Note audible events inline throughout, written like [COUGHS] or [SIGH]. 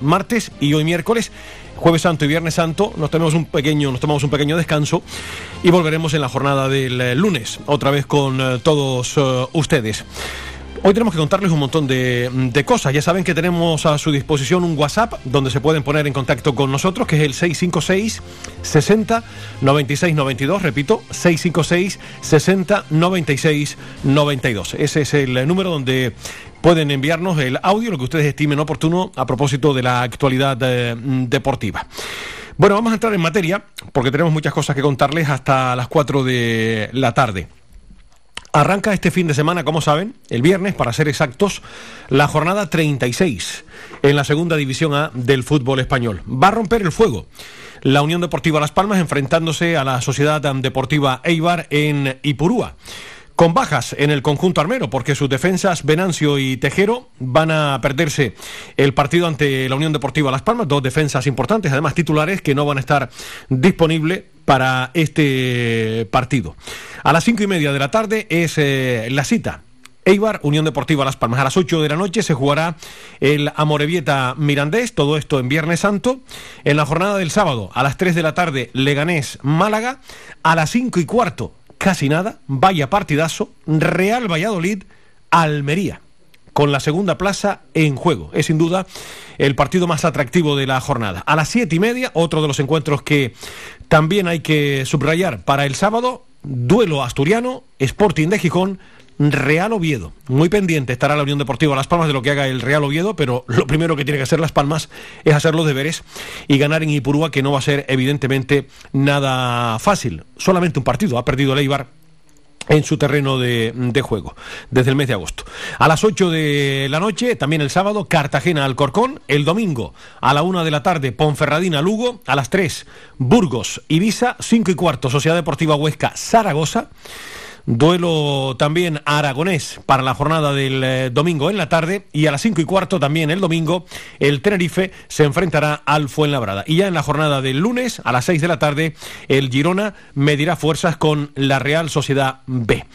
martes y hoy miércoles. Jueves Santo y Viernes Santo nos tenemos un pequeño, nos tomamos un pequeño descanso y volveremos en la jornada del eh, lunes, otra vez con eh, todos eh, ustedes. Hoy tenemos que contarles un montón de, cosas. Ya saben que tenemos a su disposición un WhatsApp donde se pueden poner en contacto con nosotros, que es el 656 60 96 92. Repito, 656 60 96 92. Ese es el número donde pueden enviarnos el audio, lo que ustedes estimen oportuno a propósito de la actualidad eh, deportiva. Bueno, vamos a entrar en materia porque tenemos muchas cosas que contarles hasta las 4 de la tarde. Arranca este fin de semana, como saben, el viernes, para ser exactos, la jornada 36 en la segunda división A del fútbol español. Va a romper el fuego la Unión Deportiva Las Palmas enfrentándose a la Sociedad Deportiva Eibar en Ipurúa con bajas en el conjunto armero, porque sus defensas Venancio y Tejero van a perderse el partido ante la Unión Deportiva Las Palmas, dos defensas importantes, además titulares, que no van a estar disponibles para este partido. A las cinco y media de la tarde es eh, la cita Eibar, Unión Deportiva Las Palmas. A las 8 de la noche se jugará el Amorebieta Mirandés, todo esto en Viernes Santo. En la jornada del sábado, a las 3 de la tarde, Leganés Málaga. A las cinco y cuarto, casi nada, vaya partidazo, Real Valladolid, Almería, con la segunda plaza en juego. Es sin duda el partido más atractivo de la jornada. A las siete y media, otro de los encuentros que también hay que subrayar para el sábado, duelo asturiano, Sporting de Gijón, Real Oviedo. Muy pendiente estará la Unión Deportiva Las Palmas de lo que haga el Real Oviedo, pero lo primero que tiene que hacer Las Palmas es hacer los deberes y ganar en Ipurúa, que no va a ser evidentemente nada fácil. Solamente un partido ha perdido el Eibar en su terreno de, juego desde el mes de agosto. A las 8 de la noche, también el sábado, Cartagena Alcorcón. El domingo, a la 1 de la tarde, Ponferradina Lugo. A las 3, Burgos Ibiza. 5 y cuarto, Sociedad Deportiva Huesca Zaragoza. Duelo también aragonés para la jornada del eh, domingo en la tarde y a las cinco y cuarto también el domingo el Tenerife se enfrentará al Fuenlabrada. Y ya en la jornada del lunes a las 6 de la tarde el Girona medirá fuerzas con la Real Sociedad B.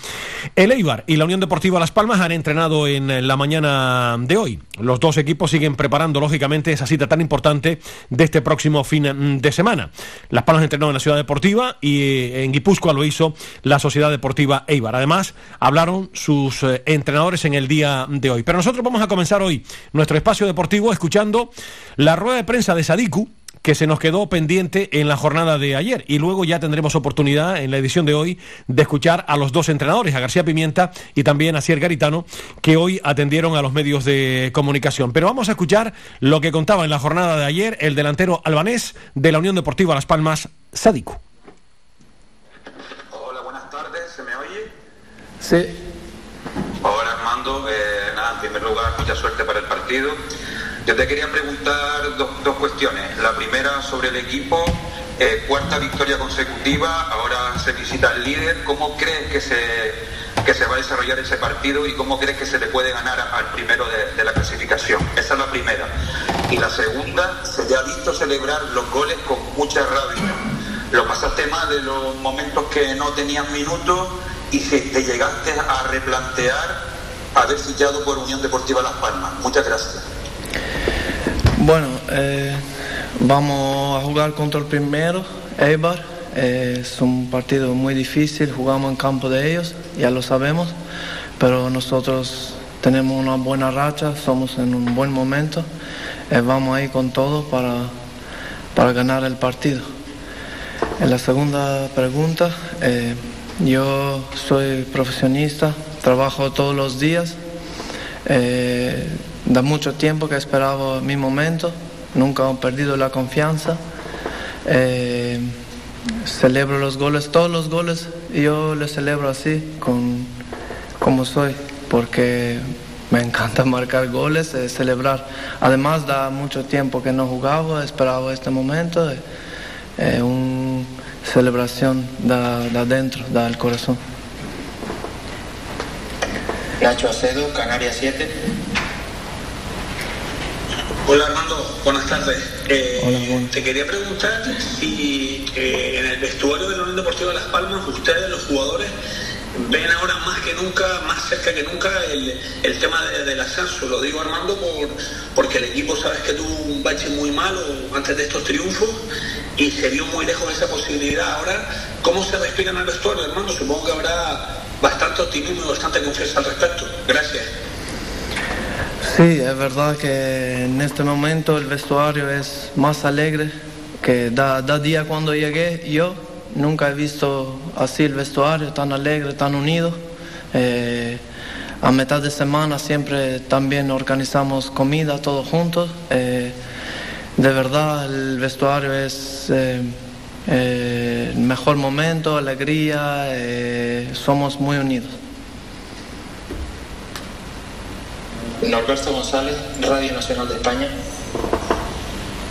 El Eibar y la Unión Deportiva Las Palmas han entrenado en la mañana de hoy. Los dos equipos siguen preparando lógicamente esa cita tan importante de este próximo fin de semana. Las Palmas entrenó en la Ciudad Deportiva y eh, en Guipúzcoa lo hizo la Sociedad Deportiva Eibar. Además, hablaron sus eh, entrenadores en el día de hoy. Pero nosotros vamos a comenzar hoy nuestro espacio deportivo escuchando la rueda de prensa de Sadiku que se nos quedó pendiente en la jornada de ayer. Y luego ya tendremos oportunidad en la edición de hoy de escuchar a los dos entrenadores, a García Pimienta y también a Cier Garitano, que hoy atendieron a los medios de comunicación. Pero vamos a escuchar lo que contaba en la jornada de ayer el delantero albanés de la Unión Deportiva Las Palmas, Sadiku. Sí. Hola Armando, eh, nada, en primer lugar, mucha suerte para el partido. Yo te quería preguntar dos, cuestiones. La primera sobre el equipo, eh, cuarta victoria consecutiva, ahora se visita el líder. ¿Cómo crees que se, que se va a desarrollar ese partido y cómo crees que se le puede ganar al primero de, de la clasificación? Esa es la primera. Y la segunda, se te ha visto celebrar los goles con mucha rabia. Lo pasaste mal de los momentos que no tenías minutos y te llegaste a replantear haber fichado por Unión Deportiva Las Palmas. Muchas gracias. Bueno, eh, vamos a jugar contra el primero, Eibar. Eh, es un partido muy difícil, jugamos en campo de ellos, ya lo sabemos, pero nosotros tenemos una buena racha, somos en un buen momento, eh, vamos ahí con todo para, para ganar el partido. En la segunda pregunta, yo soy profesionista, trabajo todos los días. Eh, da mucho tiempo que esperaba mi momento, nunca he perdido la confianza. Eh, celebro los goles, todos los goles yo les celebro así, con, como soy, porque me encanta [LAUGHS] marcar goles, eh, celebrar. Además da mucho tiempo que no jugaba, esperaba este momento. un, celebración da, da dentro, da al corazón. Nacho Acedo, Canarias 7. Hola Armando, buenas tardes. Eh, te quería preguntar si eh, en el vestuario de la Unión Deportiva Las Palmas, ustedes, los jugadores, ven ahora más que nunca, más cerca que nunca el, el tema del ascenso. Lo digo Armando por, porque el equipo sabes que tuvo un bache muy malo antes de estos triunfos y se vio muy lejos esa posibilidad. Ahora, ¿cómo se respira en el vestuario, Armando? Supongo que habrá bastante optimismo y bastante confianza al respecto. Gracias. Sí, es verdad que en este momento el vestuario es más alegre que da, da día cuando llegué yo. Nunca he visto así el vestuario tan alegre, tan unido. Eh, a mitad de semana siempre también organizamos comida todos juntos. Eh, de verdad el vestuario es eh, el mejor momento, alegría, somos muy unidos. Norberto González, Radio Nacional de España.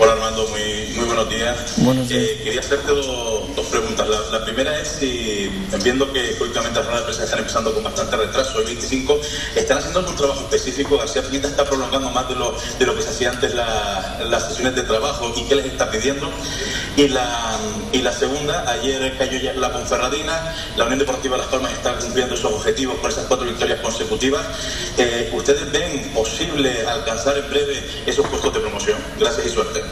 Hola Armando, muy, muy buenos días. Eh, quería hacerte dos, preguntas. La, primera es si, viendo que últimamente las ruedas de prensa están empezando con bastante retraso, el 25, ¿están haciendo algún trabajo específico? García Pinita está prolongando más de lo, de lo que se hacía antes las sesiones de trabajo y qué les está pidiendo. Y la, y la segunda, ayer cayó ya la Ponferradina, la Unión Deportiva Las Palmas está cumpliendo sus objetivos con esas cuatro victorias consecutivas. Eh, ¿Ustedes ven posible alcanzar en breve esos puestos de promoción? Gracias y suerte.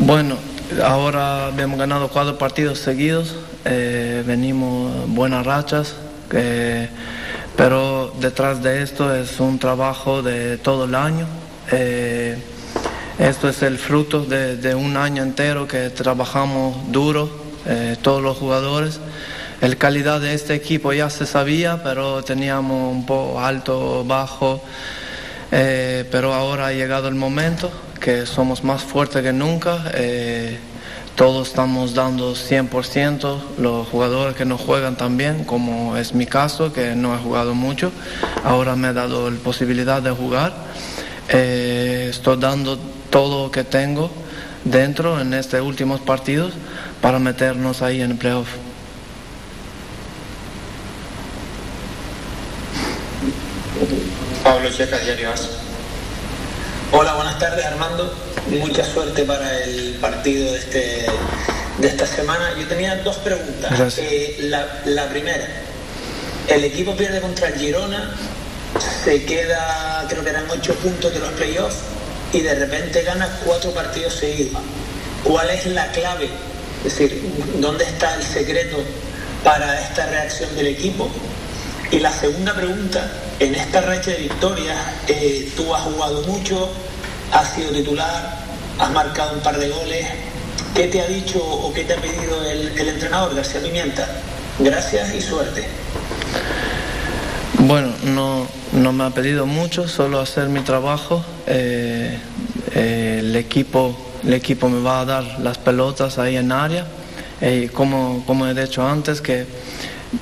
Bueno, ahora hemos ganado cuatro partidos seguidos, eh, venimos buenas rachas, eh, pero detrás de esto es un trabajo de todo el año. Eh, esto es el fruto de, un año entero que trabajamos duro, todos los jugadores. La calidad de este equipo ya se sabía, pero teníamos un poco alto, bajo, pero ahora ha llegado el momento que somos más fuertes que nunca. Eh, todos estamos dando 100%, los jugadores que no juegan también, como es mi caso, que no he jugado mucho, ahora me he dado la posibilidad de jugar. Eh, estoy dando todo lo que tengo dentro en estos últimos partidos para meternos ahí en el playoff. Pablo Checa, Diario Hola, buenas tardes Armando. Mucha suerte para el partido de, este, de esta semana. Yo tenía dos preguntas. Eh, la, primera, el equipo pierde contra el Girona, se queda, creo que eran ocho puntos de los playoffs y de repente gana cuatro partidos seguidos. ¿Cuál es la clave? Es decir, ¿dónde está el secreto para esta reacción del equipo? Y la segunda pregunta, en esta racha de victorias, eh, tú has jugado mucho, has sido titular, has marcado un par de goles. ¿Qué te ha dicho o qué te ha pedido el, entrenador García Pimienta? Gracias y suerte. Bueno, no, no me ha pedido mucho, solo hacer mi trabajo. Eh, eh, el, equipo, el equipo me va a dar las pelotas ahí en área. como, como he dicho antes, que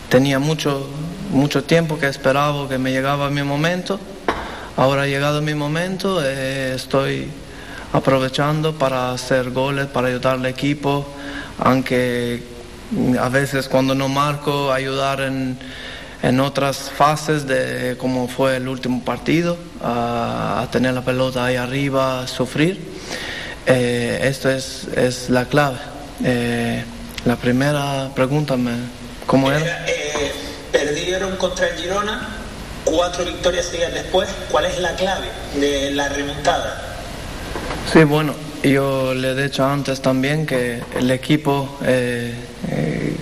tenía mucho, mucho tiempo que esperaba que me llegaba mi momento. Ahora ha llegado mi momento, eh, estoy aprovechando para hacer goles, para ayudar al equipo, aunque a veces cuando no marco, ayudar en, en otras fases de como fue el último partido, a, tener la pelota ahí arriba, a sufrir. Eh, esto es, es, la clave. Eh, la primera pregunta, ¿cómo era? Perdieron contra el Girona, cuatro victorias seguidas después. ¿Cuál es la clave de la remontada? Sí, bueno, yo le he dicho antes también que el equipo eh, eh,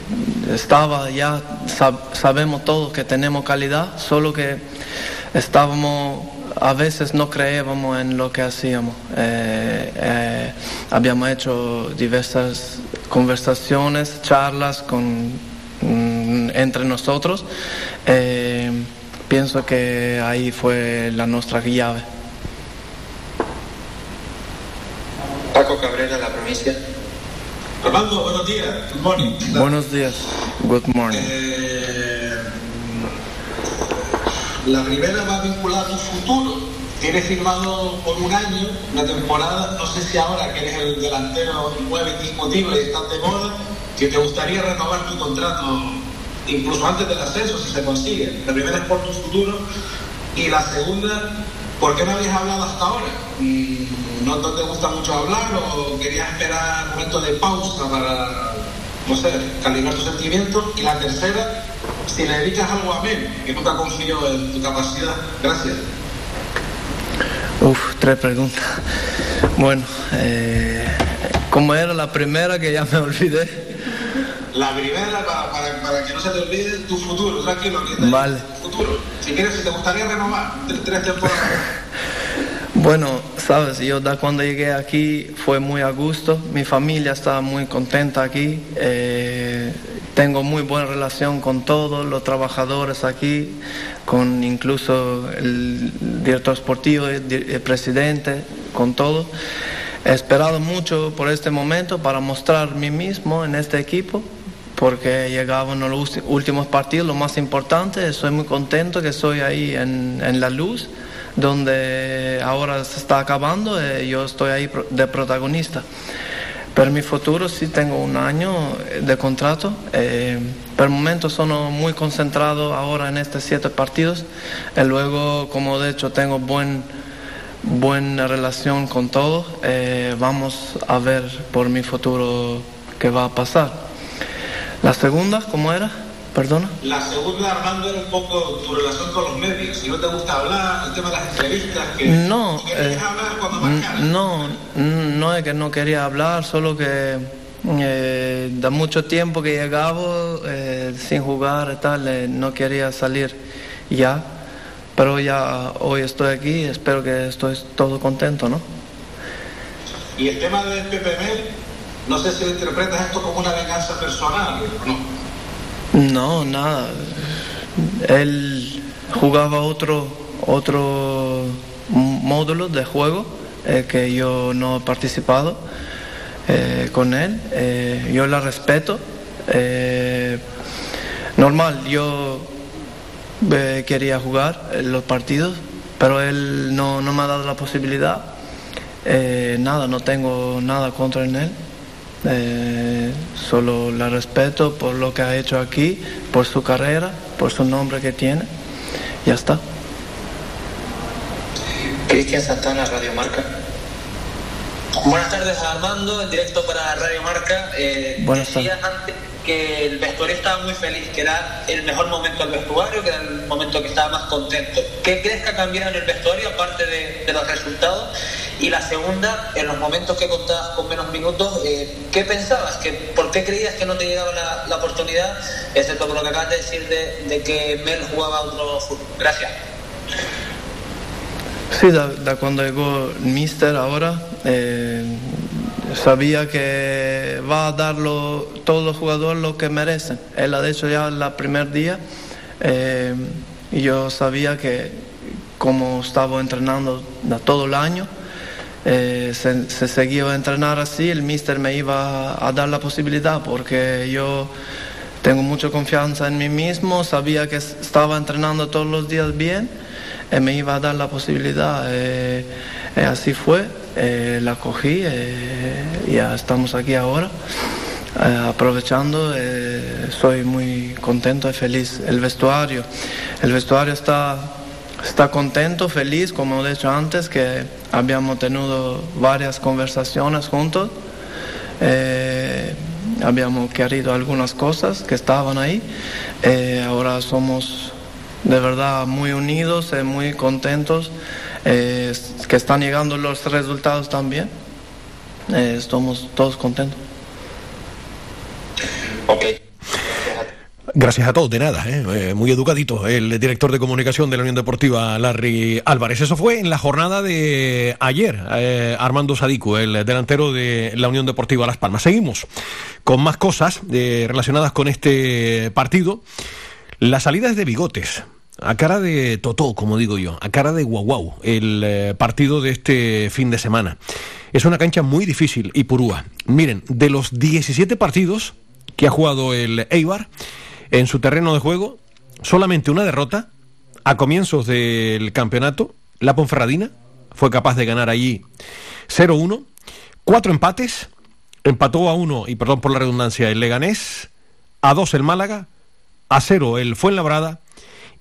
estaba ya, sabemos todos que tenemos calidad, solo que estábamos, a veces no creíamos en lo que hacíamos. Eh, habíamos hecho diversas conversaciones, charlas con Entre nosotros, eh, pienso que ahí fue la nuestra llave. Paco Cabrera, La Provincia. Armando, buenos días. Good morning. Buenos días. Good morning. Eh, la primera va vinculada a tu futuro. Tienes firmado por un año, una temporada. No sé si ahora que eres el delantero nueve indiscutible y estás de moda, si te gustaría renovar tu contrato incluso antes del ascenso, si se consigue. La primera es por tu futuro y la segunda, ¿por qué no habías hablado hasta ahora? Mm, ¿No, te gusta mucho hablar o querías esperar un momento de pausa para, no sé, calibrar tus sentimientos? Y la tercera, si le dedicas algo a Mel, que nunca confió en tu capacidad. Gracias. Uf, tres preguntas. Bueno, eh, ¿cómo era la primera que ya me olvidé? La primera, para, para, que no se te olvide tu futuro, tranquilo, vale. futuro. Si quieres, si te gustaría renovar tres temporadas. [LAUGHS] Bueno, sabes, yo da cuando llegué aquí fue muy a gusto, mi familia está muy contenta aquí, eh, tengo muy buena relación con todos los trabajadores aquí, con incluso el director deportivo, el, presidente, con todo. He esperado mucho por este momento para mostrar mí mismo en este equipo, porque llegaban los últimos partidos, lo más importante, estoy muy contento que estoy ahí en, en la luz donde ahora se está acabando, eh, yo estoy ahí de protagonista. Pero mi futuro sí tengo un año de contrato. Eh, por el momento soy muy concentrado ahora en estos siete partidos. Y luego, como de hecho tengo buen, buena relación con todos, eh, vamos a ver por mi futuro qué va a pasar. La segunda, ¿cómo era? ¿Perdona? La segunda, Armando, era un poco tu relación con los medios. Si no te gusta hablar, el tema de las entrevistas, que no, eh, hablar cuando No, no es que no quería hablar, solo que eh, da mucho tiempo que llegaba eh, sin jugar tal, no quería salir ya. Pero ya hoy estoy aquí, espero que estoy todo contento, ¿no? Y el tema del PPM, no sé si interpretas esto como una venganza personal, ¿no? No, nada. Él jugaba otro, otro módulo de juego eh, que yo no he participado eh, con él. Eh, yo la respeto. normal, yo quería jugar los partidos, pero él no, no me ha dado la posibilidad. nada, no tengo nada contra él. Eh, solo la respeto por lo que ha hecho aquí, por su carrera, por su nombre que tiene. Ya está. Cristian Santana, Radio Marca. Buenas tardes Armando, en directo para Radio Marca. Eh, Buenas tardes. antes que el vestuario estaba muy feliz, que era el mejor momento del vestuario, que era el momento que estaba más contento. ¿Qué crees que ha cambiado en el vestuario, aparte de, los resultados? Y la segunda, en los momentos que contabas con menos minutos, eh, ¿qué pensabas? ¿Que, ¿Por qué creías que no te llegaba la, oportunidad? Excepto por lo que acabas de decir de, que Mel jugaba otro fútbol. Gracias. Sí, da, cuando llegó Mister ahora, eh, sabía que va a darlo todos los jugadores lo que merecen. Él ha hecho ya el primer día eh, yo sabía que como estaba entrenando todo el año, eh, se, se, seguía entrenar así, el mister me iba a, dar la posibilidad porque yo tengo mucha confianza en mí mismo, sabía que estaba entrenando todos los días bien y me iba a dar la posibilidad. Eh, así fue, eh, la cogí y ya estamos aquí ahora. aprovechando, soy muy contento y feliz. El vestuario, el vestuario está está contento, feliz, como he dicho antes, que habíamos tenido varias conversaciones juntos. Eh, habíamos querido algunas cosas que estaban ahí. Eh, ahora somos de verdad muy unidos muy contentos, eh, que están llegando los resultados también. estamos todos contentos. Okay. Gracias a todos, de nada, ¿eh? Eh, muy educadito el director de comunicación de la Unión Deportiva, Larry Álvarez. Eso fue en la jornada de ayer, eh, Armando Sadiku, el delantero de la Unión Deportiva Las Palmas. Seguimos con más cosas relacionadas con este partido. Las salidas de bigotes, a cara de totó, como digo yo, a cara de guau el partido de este fin de semana. Es una cancha muy difícil y purúa. Miren, de los 17 partidos que ha jugado el Eibar, en su terreno de juego, solamente una derrota a comienzos del campeonato. La Ponferradina fue capaz de ganar allí 0-1, cuatro empates, empató a uno, y perdón por la redundancia, el Leganés, a dos el Málaga, a cero el Fuenlabrada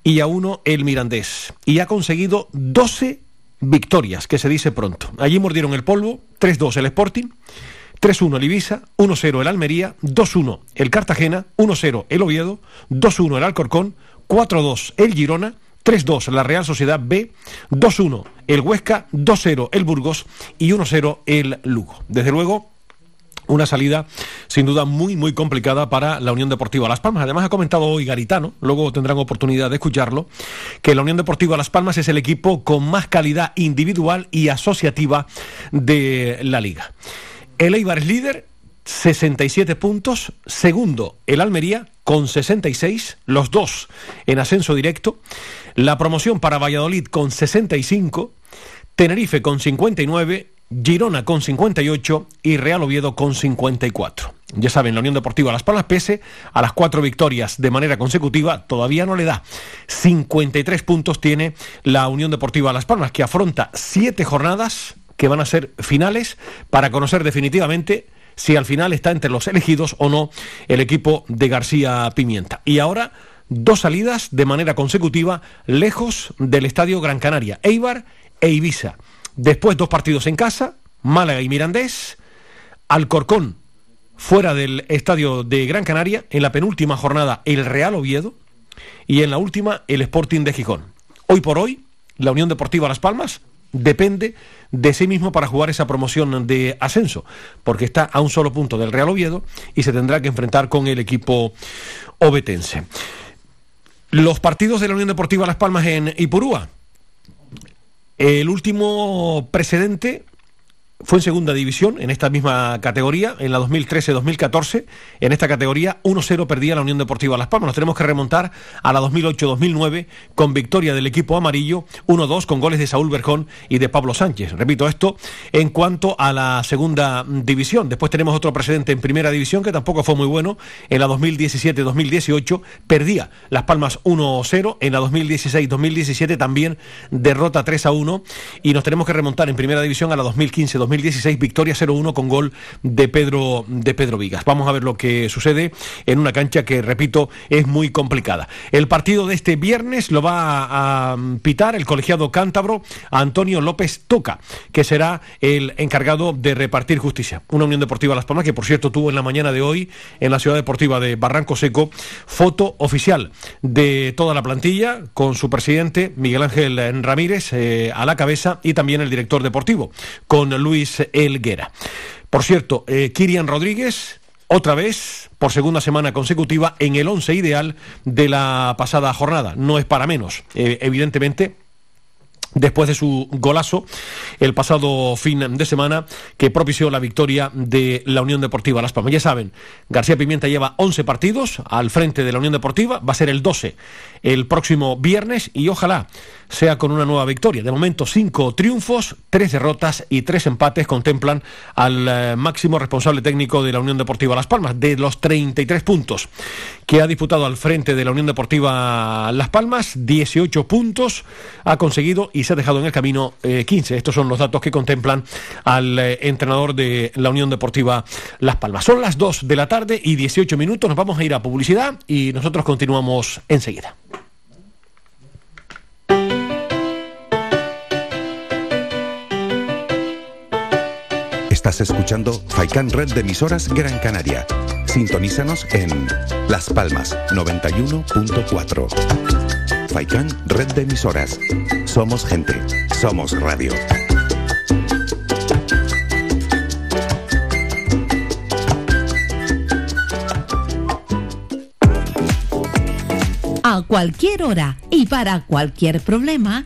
y a uno el Mirandés. Y ha conseguido 12 victorias, que se dice pronto. Allí mordieron el polvo, 3-2 el Sporting, 3-1 el Ibiza, 1-0 el Almería, 2-1 el Cartagena, 1-0 el Oviedo, 2-1 el Alcorcón, 4-2 el Girona, 3-2 la Real Sociedad B, 2-1 el Huesca, 2-0 el Burgos y 1-0 el Lugo. Desde luego, una salida sin duda muy muy complicada para la Unión Deportiva Las Palmas. Además ha comentado hoy Garitano, luego tendrán oportunidad de escucharlo, que la Unión Deportiva Las Palmas es el equipo con más calidad individual y asociativa de la liga. El Eibar es líder, 67 puntos, segundo el Almería con 66, los dos en ascenso directo, la promoción para Valladolid con 65, Tenerife con 59, Girona con 58 y Real Oviedo con 54. Ya saben, la Unión Deportiva Las Palmas, pese a las cuatro victorias de manera consecutiva, todavía no le da. 53 puntos tiene la Unión Deportiva Las Palmas, que afronta siete jornadas que van a ser finales para conocer definitivamente si al final está entre los elegidos o no el equipo de García Pimienta. Y ahora dos salidas de manera consecutiva lejos del Estadio Gran Canaria, Eibar e Ibiza. Después dos partidos en casa, Málaga y Mirandés, Alcorcón fuera del estadio de Gran Canaria, en la penúltima jornada el Real Oviedo y en la última el Sporting de Gijón. Hoy por hoy, la Unión Deportiva Las Palmas depende de sí mismo para jugar esa promoción de ascenso, porque está a un solo punto del Real Oviedo y se tendrá que enfrentar con el equipo obetense. Los partidos de la Unión Deportiva Las Palmas en Ipurúa, el último precedente fue en segunda división, en esta misma categoría, en la 2013-2014. En esta categoría, 1-0 perdía la Unión Deportiva Las Palmas. Nos tenemos que remontar a la 2008-2009 con victoria del equipo amarillo, 1-2 con goles de Saúl Berjón y de Pablo Sánchez. Repito esto en cuanto a la segunda división. Después tenemos otro precedente en primera división que tampoco fue muy bueno. En la 2017-2018 perdía Las Palmas 1-0. En la 2016-2017 también derrota 3-1. Y nos tenemos que remontar en primera división a la 2015-2016 2016, victoria 0-1 con gol de Pedro, de Pedro Vigas. Vamos a ver lo que sucede en una cancha que, repito, es muy complicada. El partido de este viernes lo va a, pitar el colegiado cántabro Antonio López Toca, que será el encargado de repartir justicia. Una Unión Deportiva Las Palmas que, por cierto, tuvo en la mañana de hoy en la Ciudad Deportiva de Barranco Seco foto oficial de toda la plantilla con su presidente Miguel Ángel Ramírez eh, a la cabeza y también el director deportivo con Luis Elguera. Por cierto, eh, Kirian Rodríguez, otra vez, por segunda semana consecutiva, en el once ideal de la pasada jornada. No es para menos, eh, evidentemente después de su golazo el pasado fin de semana que propició la victoria de la Unión Deportiva Las Palmas. Ya saben, García Pimienta lleva 11 partidos al frente de la Unión Deportiva, va a ser el 12 el próximo viernes y ojalá sea con una nueva victoria. De momento, cinco triunfos, tres derrotas y tres empates contemplan al eh, máximo responsable técnico de la Unión Deportiva Las Palmas. De los 33 puntos que ha disputado al frente de la Unión Deportiva Las Palmas, 18 puntos ha conseguido y se ha dejado en el camino 15. Eh, Estos son los datos que contemplan al eh, entrenador de la Unión Deportiva Las Palmas. Son las 2 de la tarde y 18 minutos. Nos vamos a ir a publicidad y nosotros continuamos enseguida. Estás escuchando Faikan Red de emisoras Gran Canaria. Sintonízanos en Las Palmas 91.4. Faikan Red de emisoras. Somos gente. Somos radio. A cualquier hora y para cualquier problema,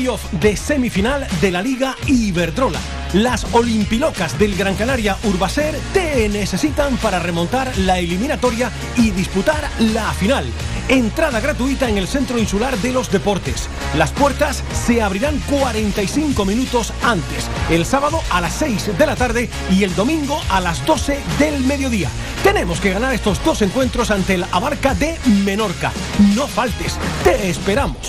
De semifinal de la Liga Iberdrola. Las Olimpilocas del Gran Canaria Urbaser te necesitan para remontar la eliminatoria y disputar la final. Entrada gratuita en el Centro Insular de los Deportes. Las puertas se abrirán 45 minutos antes, el sábado a las 6 de la tarde y el domingo a las 12 del mediodía. Tenemos que ganar estos dos encuentros ante el Abarca de Menorca. No faltes, te esperamos.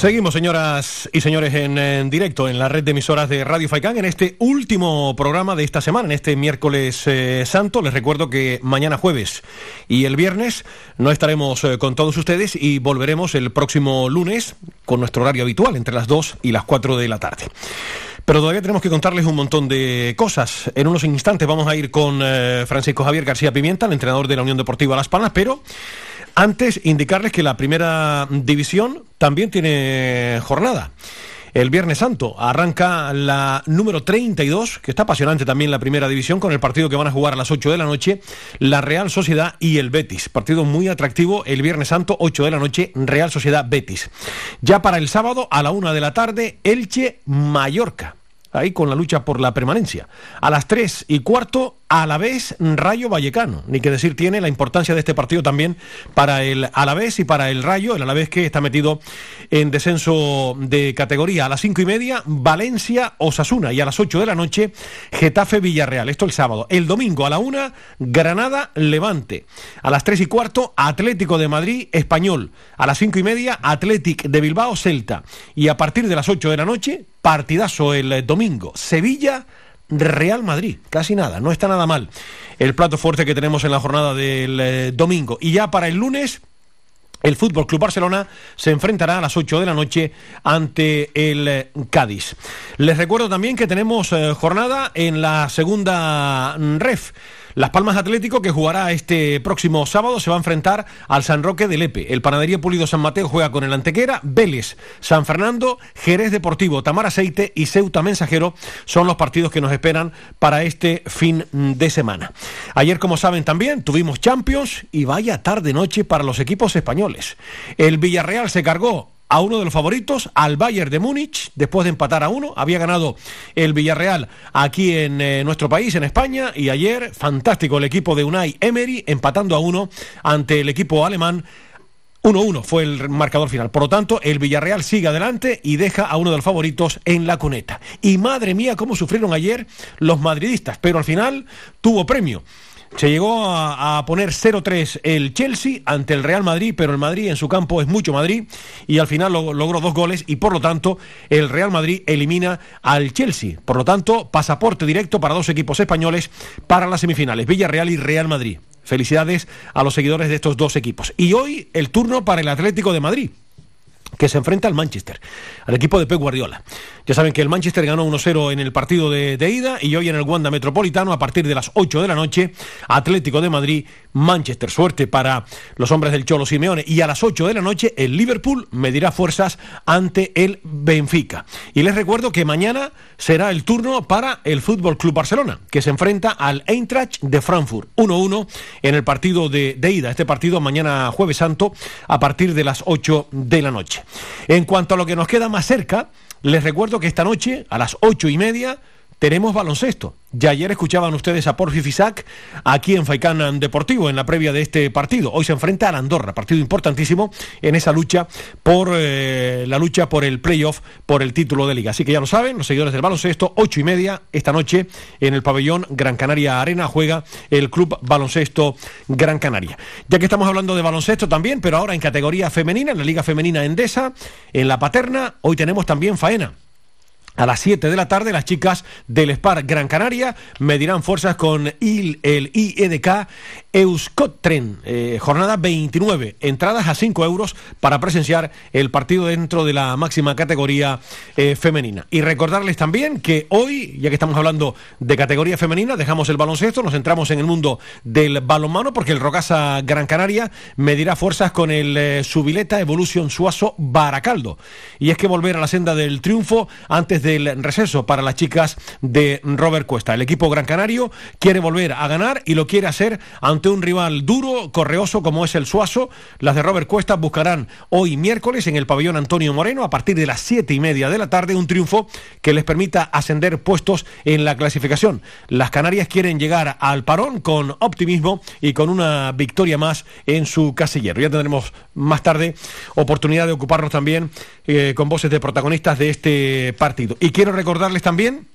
Seguimos, señoras y señores, en, directo en la red de emisoras de Radio Faicán en este último programa de esta semana, en este miércoles eh, santo. Les recuerdo que mañana jueves y el viernes no estaremos eh, con todos ustedes y volveremos el próximo lunes con nuestro horario habitual, entre las 2 y las 4 de la tarde. Pero todavía tenemos que contarles un montón de cosas. En unos instantes vamos a ir con eh, Francisco Javier García Pimienta, el entrenador de la Unión Deportiva Las Palmas, pero antes, indicarles que la primera división también tiene jornada. El Viernes Santo arranca la número 32, que está apasionante también la primera división, con el partido que van a jugar a las 8 de la noche, la Real Sociedad y el Betis. Partido muy atractivo el Viernes Santo, 8 de la noche, Real Sociedad Betis. Ya para el sábado, a la 1 de la tarde, Elche Mallorca ahí con la lucha por la permanencia. A las 3 y cuarto, Alavés Rayo Vallecano. Ni que decir tiene la importancia de este partido también para el Alavés y para el Rayo, el Alavés que está metido en descenso de categoría. A las cinco y media, Valencia Osasuna. Y a las 8 de la noche, Getafe Villarreal. Esto el sábado. El domingo a la una, Granada Levante. A las 3 y cuarto, Atlético de Madrid Español. A las cinco y media, Atlético de Bilbao Celta. Y a partir de las 8 de la noche, partidazo el domingo. Sevilla Real Madrid, casi nada, no está nada mal el plato fuerte que tenemos en la jornada del eh, domingo. Y ya para el lunes, el Fútbol Club Barcelona se enfrentará a las 8 de la noche ante el eh, Cádiz. Les recuerdo también que tenemos eh, jornada en la segunda mm, ref. Las Palmas Atlético, que jugará este próximo sábado, se va a enfrentar al San Roque de Lepe. El Panadería Pulido San Mateo juega con el Antequera, Vélez, San Fernando, Jerez Deportivo, Tamar Aceite y Ceuta Mensajero son los partidos que nos esperan para este fin de semana. Ayer, como saben también, tuvimos Champions y vaya tarde-noche para los equipos españoles. El Villarreal se cargó a uno de los favoritos, al Bayern de Múnich, después de empatar a uno. Había ganado el Villarreal aquí en eh, nuestro país, en España, y ayer, fantástico, el equipo de Unai Emery empatando a uno ante el equipo alemán 1-1 fue el marcador final. Por lo tanto, el Villarreal sigue adelante y deja a uno de los favoritos en la cuneta. Y madre mía, cómo sufrieron ayer los madridistas, pero al final tuvo premio. Se llegó a, poner 0-3 el Chelsea ante el Real Madrid, pero el Madrid en su campo es mucho Madrid y al final logró dos goles y por lo tanto el Real Madrid elimina al Chelsea. Por lo tanto, pasaporte directo para dos equipos españoles para las semifinales, Villarreal y Real Madrid. Felicidades a los seguidores de estos dos equipos. Y hoy el turno para el Atlético de Madrid que se enfrenta al Manchester, al equipo de Pep Guardiola. Ya saben que el Manchester ganó 1-0 en el partido de, ida y hoy en el Wanda Metropolitano a partir de las 8 de la noche, Atlético de Madrid, Manchester. Suerte para los hombres del Cholo Simeone. Y a las 8 de la noche el Liverpool medirá fuerzas ante el Benfica. Y les recuerdo que mañana será el turno para el Fútbol Club Barcelona, que se enfrenta al Eintracht de Frankfurt. 1-1 en el partido de, ida. Este partido mañana jueves santo a partir de las 8 de la noche. En cuanto a lo que nos queda más cerca, les recuerdo que esta noche, a las ocho y media, tenemos baloncesto. Ya ayer escuchaban ustedes a Porfi Fisac aquí en Faicán Deportivo, en la previa de este partido. Hoy se enfrenta a Andorra, partido importantísimo en esa lucha por eh, la lucha por el playoff, por el título de liga. Así que ya lo saben, los seguidores del baloncesto, ocho y media esta noche en el pabellón Gran Canaria Arena juega el Club Baloncesto Gran Canaria. Ya que estamos hablando de baloncesto también, pero ahora en categoría femenina, en la Liga Femenina Endesa, en la Paterna, hoy tenemos también faena. A las 7 de la tarde, las chicas del Spar Gran Canaria medirán fuerzas con el, el IEDK Euskotren. Eh, jornada 29. Entradas a 5 euros para presenciar el partido dentro de la máxima categoría eh, femenina. Y recordarles también que hoy, ya que estamos hablando de categoría femenina, dejamos el baloncesto, nos centramos en el mundo del balonmano, porque el Rocasa Gran Canaria medirá fuerzas con el eh, Subileta Evolution Suazo Baracaldo. Y es que volver a la senda del triunfo antes de del receso para las chicas de Robert Cuesta. El equipo Gran Canario quiere volver a ganar y lo quiere hacer ante un rival duro, correoso como es el Suazo. Las de Robert Cuesta buscarán hoy miércoles en el pabellón Antonio Moreno a partir de las siete y media de la tarde un triunfo que les permita ascender puestos en la clasificación. Las Canarias quieren llegar al parón con optimismo y con una victoria más en su casillero. Ya tendremos más tarde oportunidad de ocuparnos también eh, con voces de protagonistas de este partido. Y quiero recordarles también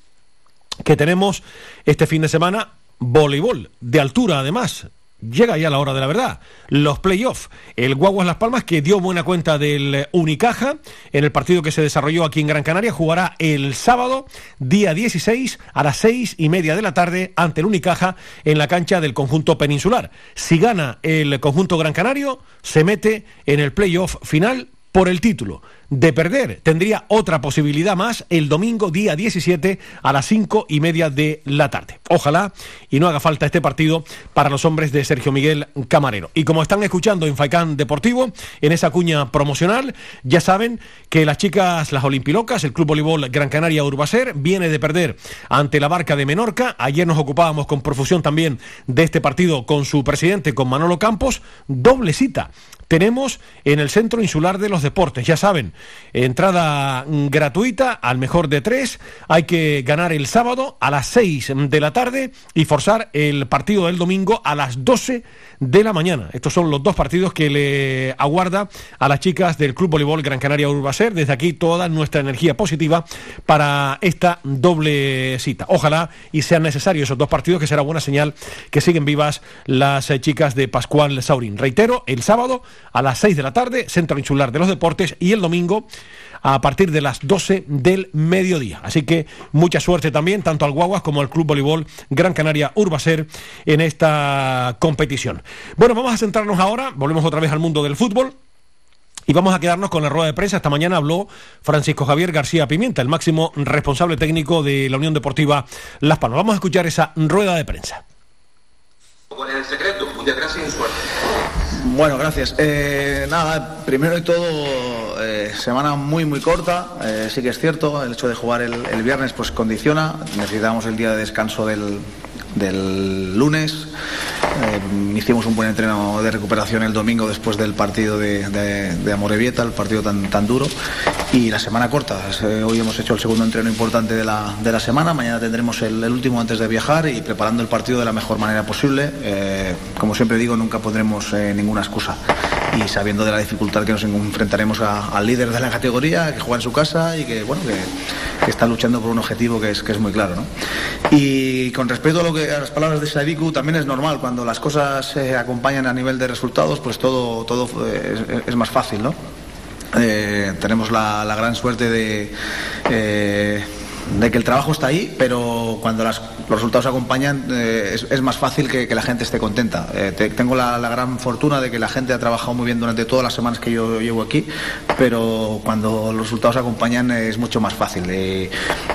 que tenemos este fin de semana voleibol, de altura además. Llega ya la hora de la verdad. Los playoffs. El Guaguas Las Palmas, que dio buena cuenta del Unicaja en el partido que se desarrolló aquí en Gran Canaria, jugará el sábado, día 16, a las seis y media de la tarde, ante el Unicaja en la cancha del conjunto peninsular. Si gana el conjunto Gran Canario, se mete en el playoff final por el título de perder. Tendría otra posibilidad más el domingo día 17 a las cinco y media de la tarde. Ojalá y no haga falta este partido para los hombres de Sergio Miguel Camarero. Y como están escuchando en Faicán Deportivo, en esa cuña promocional, ya saben que las chicas, las olimpilocas, el Club Voleibol Gran Canaria Urbacer, viene de perder ante la barca de Menorca. Ayer nos ocupábamos con profusión también de este partido con su presidente, con Manolo Campos. Doble cita tenemos en el Centro Insular de los Deportes. Ya saben, entrada gratuita al mejor de tres. Hay que ganar el sábado a las seis de la tarde y forzar el partido del domingo a las doce de la mañana. Estos son los dos partidos que le aguarda a las chicas del Club Voleibol Gran Canaria Urbacer. Desde aquí toda nuestra energía positiva para esta doble cita. Ojalá y sean necesarios esos dos partidos, que será buena señal que siguen vivas las eh, chicas de Pascual Saurín. Reitero, el sábado a las 6 de la tarde, Centro Insular de los Deportes, y el domingo a partir de las 12 del mediodía. Así que mucha suerte también, tanto al Guaguas como al Club Voleibol Gran Canaria Urbacer en esta competición. Bueno, vamos a centrarnos ahora, volvemos otra vez al mundo del fútbol. Y vamos a quedarnos con la rueda de prensa. Esta mañana habló Francisco Javier García Pimienta, el máximo responsable técnico de la Unión Deportiva Las Palmas. Vamos a escuchar esa rueda de prensa. ¿Cuál es el secreto? Muchas gracias y suerte. Bueno, gracias. Eh, nada, primero de todo, eh, semana muy, muy corta. Eh, sí que es cierto, el hecho de jugar el, viernes pues condiciona. Necesitamos el día de descanso del, lunes. Eh, hicimos un buen entreno de recuperación el domingo después del partido de, de, el partido tan, tan duro. Y la semana corta. hoy hemos hecho el segundo entreno importante de la, de la semana. Mañana tendremos el, último antes de viajar y preparando el partido de la mejor manera posible. como siempre digo, nunca pondremos ninguna excusa y sabiendo de la dificultad que nos enfrentaremos al líder de la categoría, que juega en su casa y que bueno que, está luchando por un objetivo que es, que es muy claro. ¿no? Y con respecto a, lo que, a las palabras de Sadiku, también es normal, cuando las cosas se acompañan a nivel de resultados, pues todo, todo es, más fácil. ¿no? Eh, tenemos la, gran suerte de... Eh, de que el trabajo está ahí, pero cuando los resultados acompañan eh, es, más fácil que, la gente esté contenta. Eh, tengo la, gran fortuna de que la gente ha trabajado muy bien durante todas las semanas que yo llevo aquí, pero cuando los resultados acompañan es mucho más fácil. y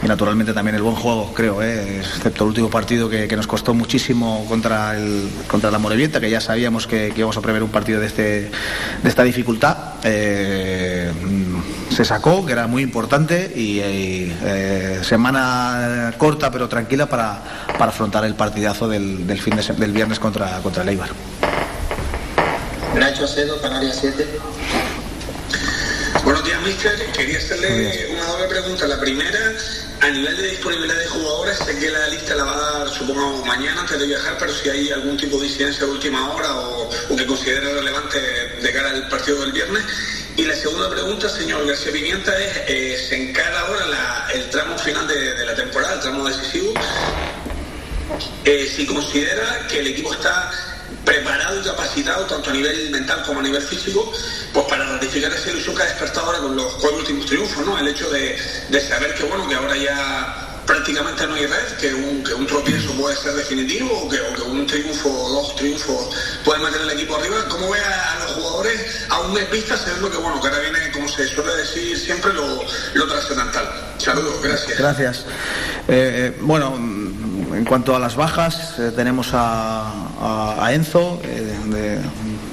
naturalmente también el buen juego, creo, eh, excepto el último partido que, nos costó muchísimo contra, el, contra la Morevienta, que ya sabíamos que, íbamos a prever un partido de, este, de esta dificultad. Se sacó, que era muy importante, y semana corta pero tranquila para, para afrontar el partidazo del, del fin de, del viernes contra, contra el Eibar. Nacho Acedo, Canarias 7. Buenos días, mister. Quería hacerle una doble pregunta. La primera, a nivel de disponibilidad de jugadores, sé que la lista la va a dar, supongo, mañana antes de viajar, pero si hay algún tipo de incidencia de última hora o, o que considere relevante de cara al partido del viernes. Y la segunda pregunta, señor García Pimienta, es, eh, se encara ahora el tramo final de, la temporada, el tramo decisivo. Eh, si considera que el equipo está preparado y capacitado, tanto a nivel mental como a nivel físico, pues para ratificar esa ilusión que ha despertado ahora con los cuatro últimos triunfos, ¿no? El hecho de, de saber que, bueno, que ahora ya prácticamente no hay red, que un, que un tropiezo puede ser definitivo o que, un triunfo o dos triunfos puede meter el equipo arriba. ¿Cómo ve a, los jugadores a un vista sabiendo que, bueno, que ahora viene, como se suele decir siempre, lo, lo trascendental? Saludos, gracias. Gracias. Eh, eh, bueno, en cuanto a las bajas, eh, tenemos a, a Enzo, de,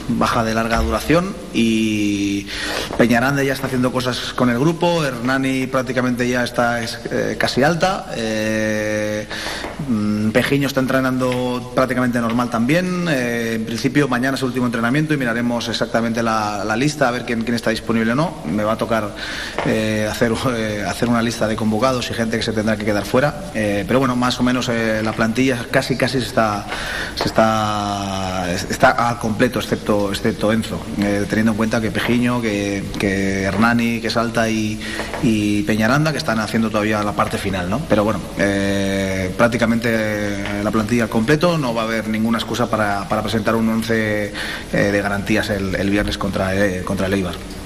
baja de larga duración y Peñarande ya está haciendo cosas con el grupo, Hernani prácticamente ya está eh, casi alta, eh, mm, Pejiño está entrenando prácticamente normal también, eh, en principio mañana es el último entrenamiento y miraremos exactamente la, lista a ver quién, quién, está disponible o no, me va a tocar hacer, hacer una lista de convocados y gente que se tendrá que quedar fuera, pero bueno, más o menos la plantilla casi casi se está, se está, está a completo excepto excepto, Enzo, eh, teniendo en cuenta que Pejiño, que, Hernani, que Salta y, Peñaranda, que están haciendo todavía la parte final, ¿no? Pero bueno, eh, prácticamente la plantilla completo, no va a haber ninguna excusa para, presentar un 11 eh, de garantías el, viernes contra, contra el Eibar.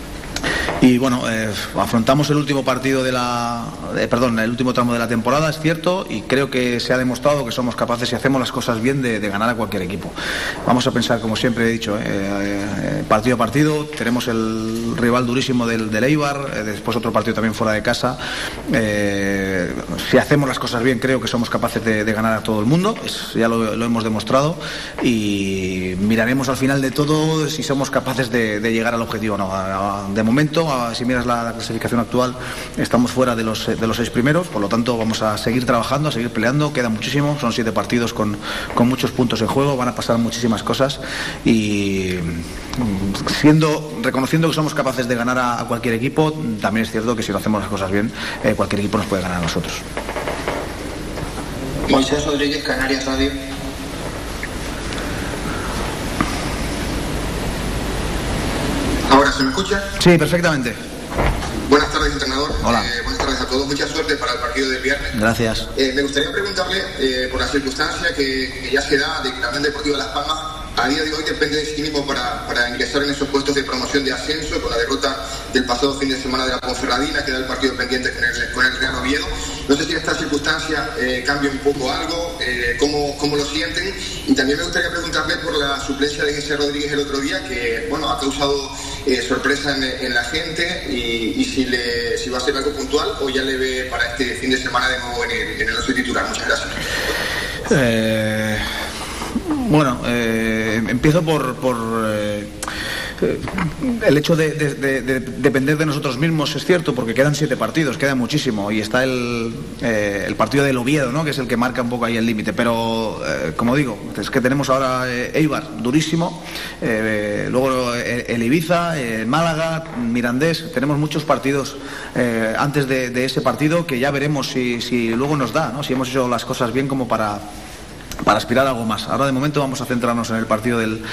Y bueno, eh, afrontamos el último partido de la, perdón, el último tramo de la temporada, es cierto, y creo que se ha demostrado que somos capaces, si hacemos las cosas bien, de, ganar a cualquier equipo. Vamos a pensar, como siempre he dicho, eh, eh, partido a partido, tenemos el rival durísimo del, del Eibar, después otro partido también fuera de casa. si hacemos las cosas bien, creo que somos capaces de, ganar a todo el mundo, ya lo, hemos demostrado, y miraremos al final de todo si somos capaces de, llegar al objetivo o no. De momento, si miras la, clasificación actual, estamos fuera de los, de los seis primeros, por lo tanto vamos a seguir trabajando, a seguir peleando, queda muchísimo, son siete partidos con, muchos puntos en juego, van a pasar muchísimas cosas y mm, siendo, reconociendo que somos capaces de ganar a, cualquier equipo, también es cierto que si lo hacemos las cosas bien, eh, cualquier equipo nos puede ganar a nosotros. Moisés Rodríguez, Canarias Radio. ¿Ahora se me escucha? Sí, perfectamente. Buenas tardes, entrenador. Hola. Eh, buenas tardes a todos. Mucha suerte para el partido del viernes. Gracias. Eh, me gustaría preguntarle eh, por la circunstancia que, ya se da de que la Unión Deportiva Las Palmas a día de hoy depende de sí mismo para, para, ingresar en esos puestos de promoción de ascenso con la derrota del pasado fin de semana de la Ponferradina, que da el partido pendiente con el, con el Real Oviedo. No sé si en esta circunstancia eh, cambia un poco algo, eh, cómo, cómo, lo sienten. Y también me gustaría preguntarle por la suplencia de José Rodríguez el otro día, que bueno, ha causado eh, sorpresa en, la gente y, si, le, si va a ser algo puntual o ya le ve para este fin de semana de nuevo en el, en el titular. Muchas gracias. Bueno, eh, empiezo por, por eh, el hecho de, depender de nosotros mismos es cierto, porque quedan siete partidos, queda muchísimo, y está el, el partido del Oviedo, ¿no? que es el que marca un poco ahí el límite. Pero, como digo, es que tenemos ahora Eibar, durísimo, luego el, Ibiza, Málaga, Mirandés, tenemos muchos partidos antes de, ese partido que ya veremos si, si luego nos da, ¿no? si hemos hecho las cosas bien como para para aspirar a algo más. Ahora de momento vamos a centrarnos en el partido del,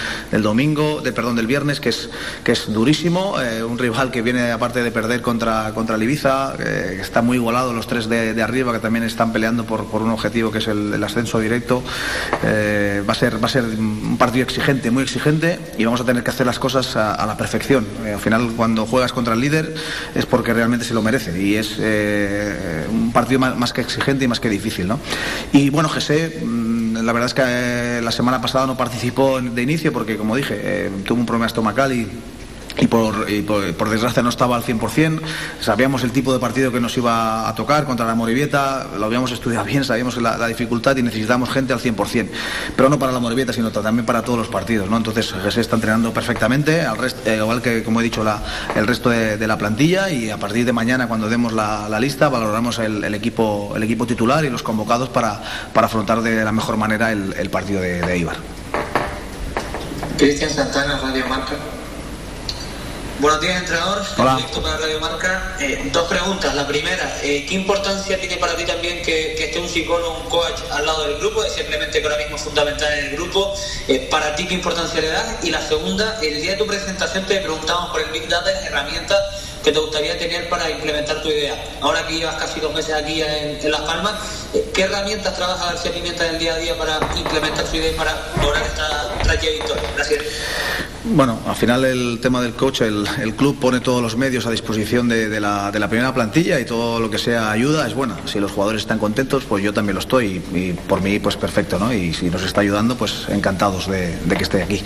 domingo, de, perdón, del viernes, que es, que es durísimo, eh, un rival que viene aparte de perder contra, contra el Ibiza, que está muy igualado los tres de, arriba que también están peleando por, por un objetivo que es el, ascenso directo. Eh, va, a ser, va a ser un partido exigente, muy exigente, y vamos a tener que hacer las cosas a, la perfección. Eh, al final, cuando juegas contra el líder es porque realmente se lo merece, y es un partido más, que exigente y más que difícil. ¿no? Y bueno, José la verdad es que eh, la semana pasada no participó de inicio porque, como dije, eh, tuvo un problema estomacal y y, por, por, desgracia no estaba al 100%. Sabíamos el tipo de partido que nos iba a tocar contra la Morivieta, lo habíamos estudiado bien, sabíamos la, dificultad y necesitábamos gente al 100%. Pero no para la Morivieta, sino también para todos los partidos. ¿no? Entonces se está entrenando perfectamente, al resto, eh, igual que, como he dicho, la, el resto de, la plantilla y a partir de mañana, cuando demos la, lista, valoramos el, equipo, el equipo titular y los convocados para, para afrontar de la mejor manera el, partido de, de Ibar. Cristian Santana, Radio Marca. Buenos días, entrenador. Hola. para Radio Marca. Eh, dos preguntas. La primera, eh, ¿qué importancia tiene para ti también que, esté un psicólogo, un coach al lado del grupo? Es simplemente que ahora mismo es fundamental en el grupo. Eh, ¿Para ti qué importancia le das? Y la segunda, el día de tu presentación te preguntamos por el Big Data, herramientas te gustaría tener para implementar tu idea. Ahora que llevas casi dos meses aquí en, Las Palmas, ¿qué herramientas trabaja García Pimienta en el día a día para implementar su idea y para lograr esta trayectoria? Gracias. Bueno, al final el tema del coach, el, club pone todos los medios a disposición de, la, primera plantilla y todo lo que sea ayuda es buena. Si los jugadores están contentos, pues yo también lo estoy y, por mí pues perfecto, ¿no? Y si nos está ayudando, pues encantados de, que esté aquí.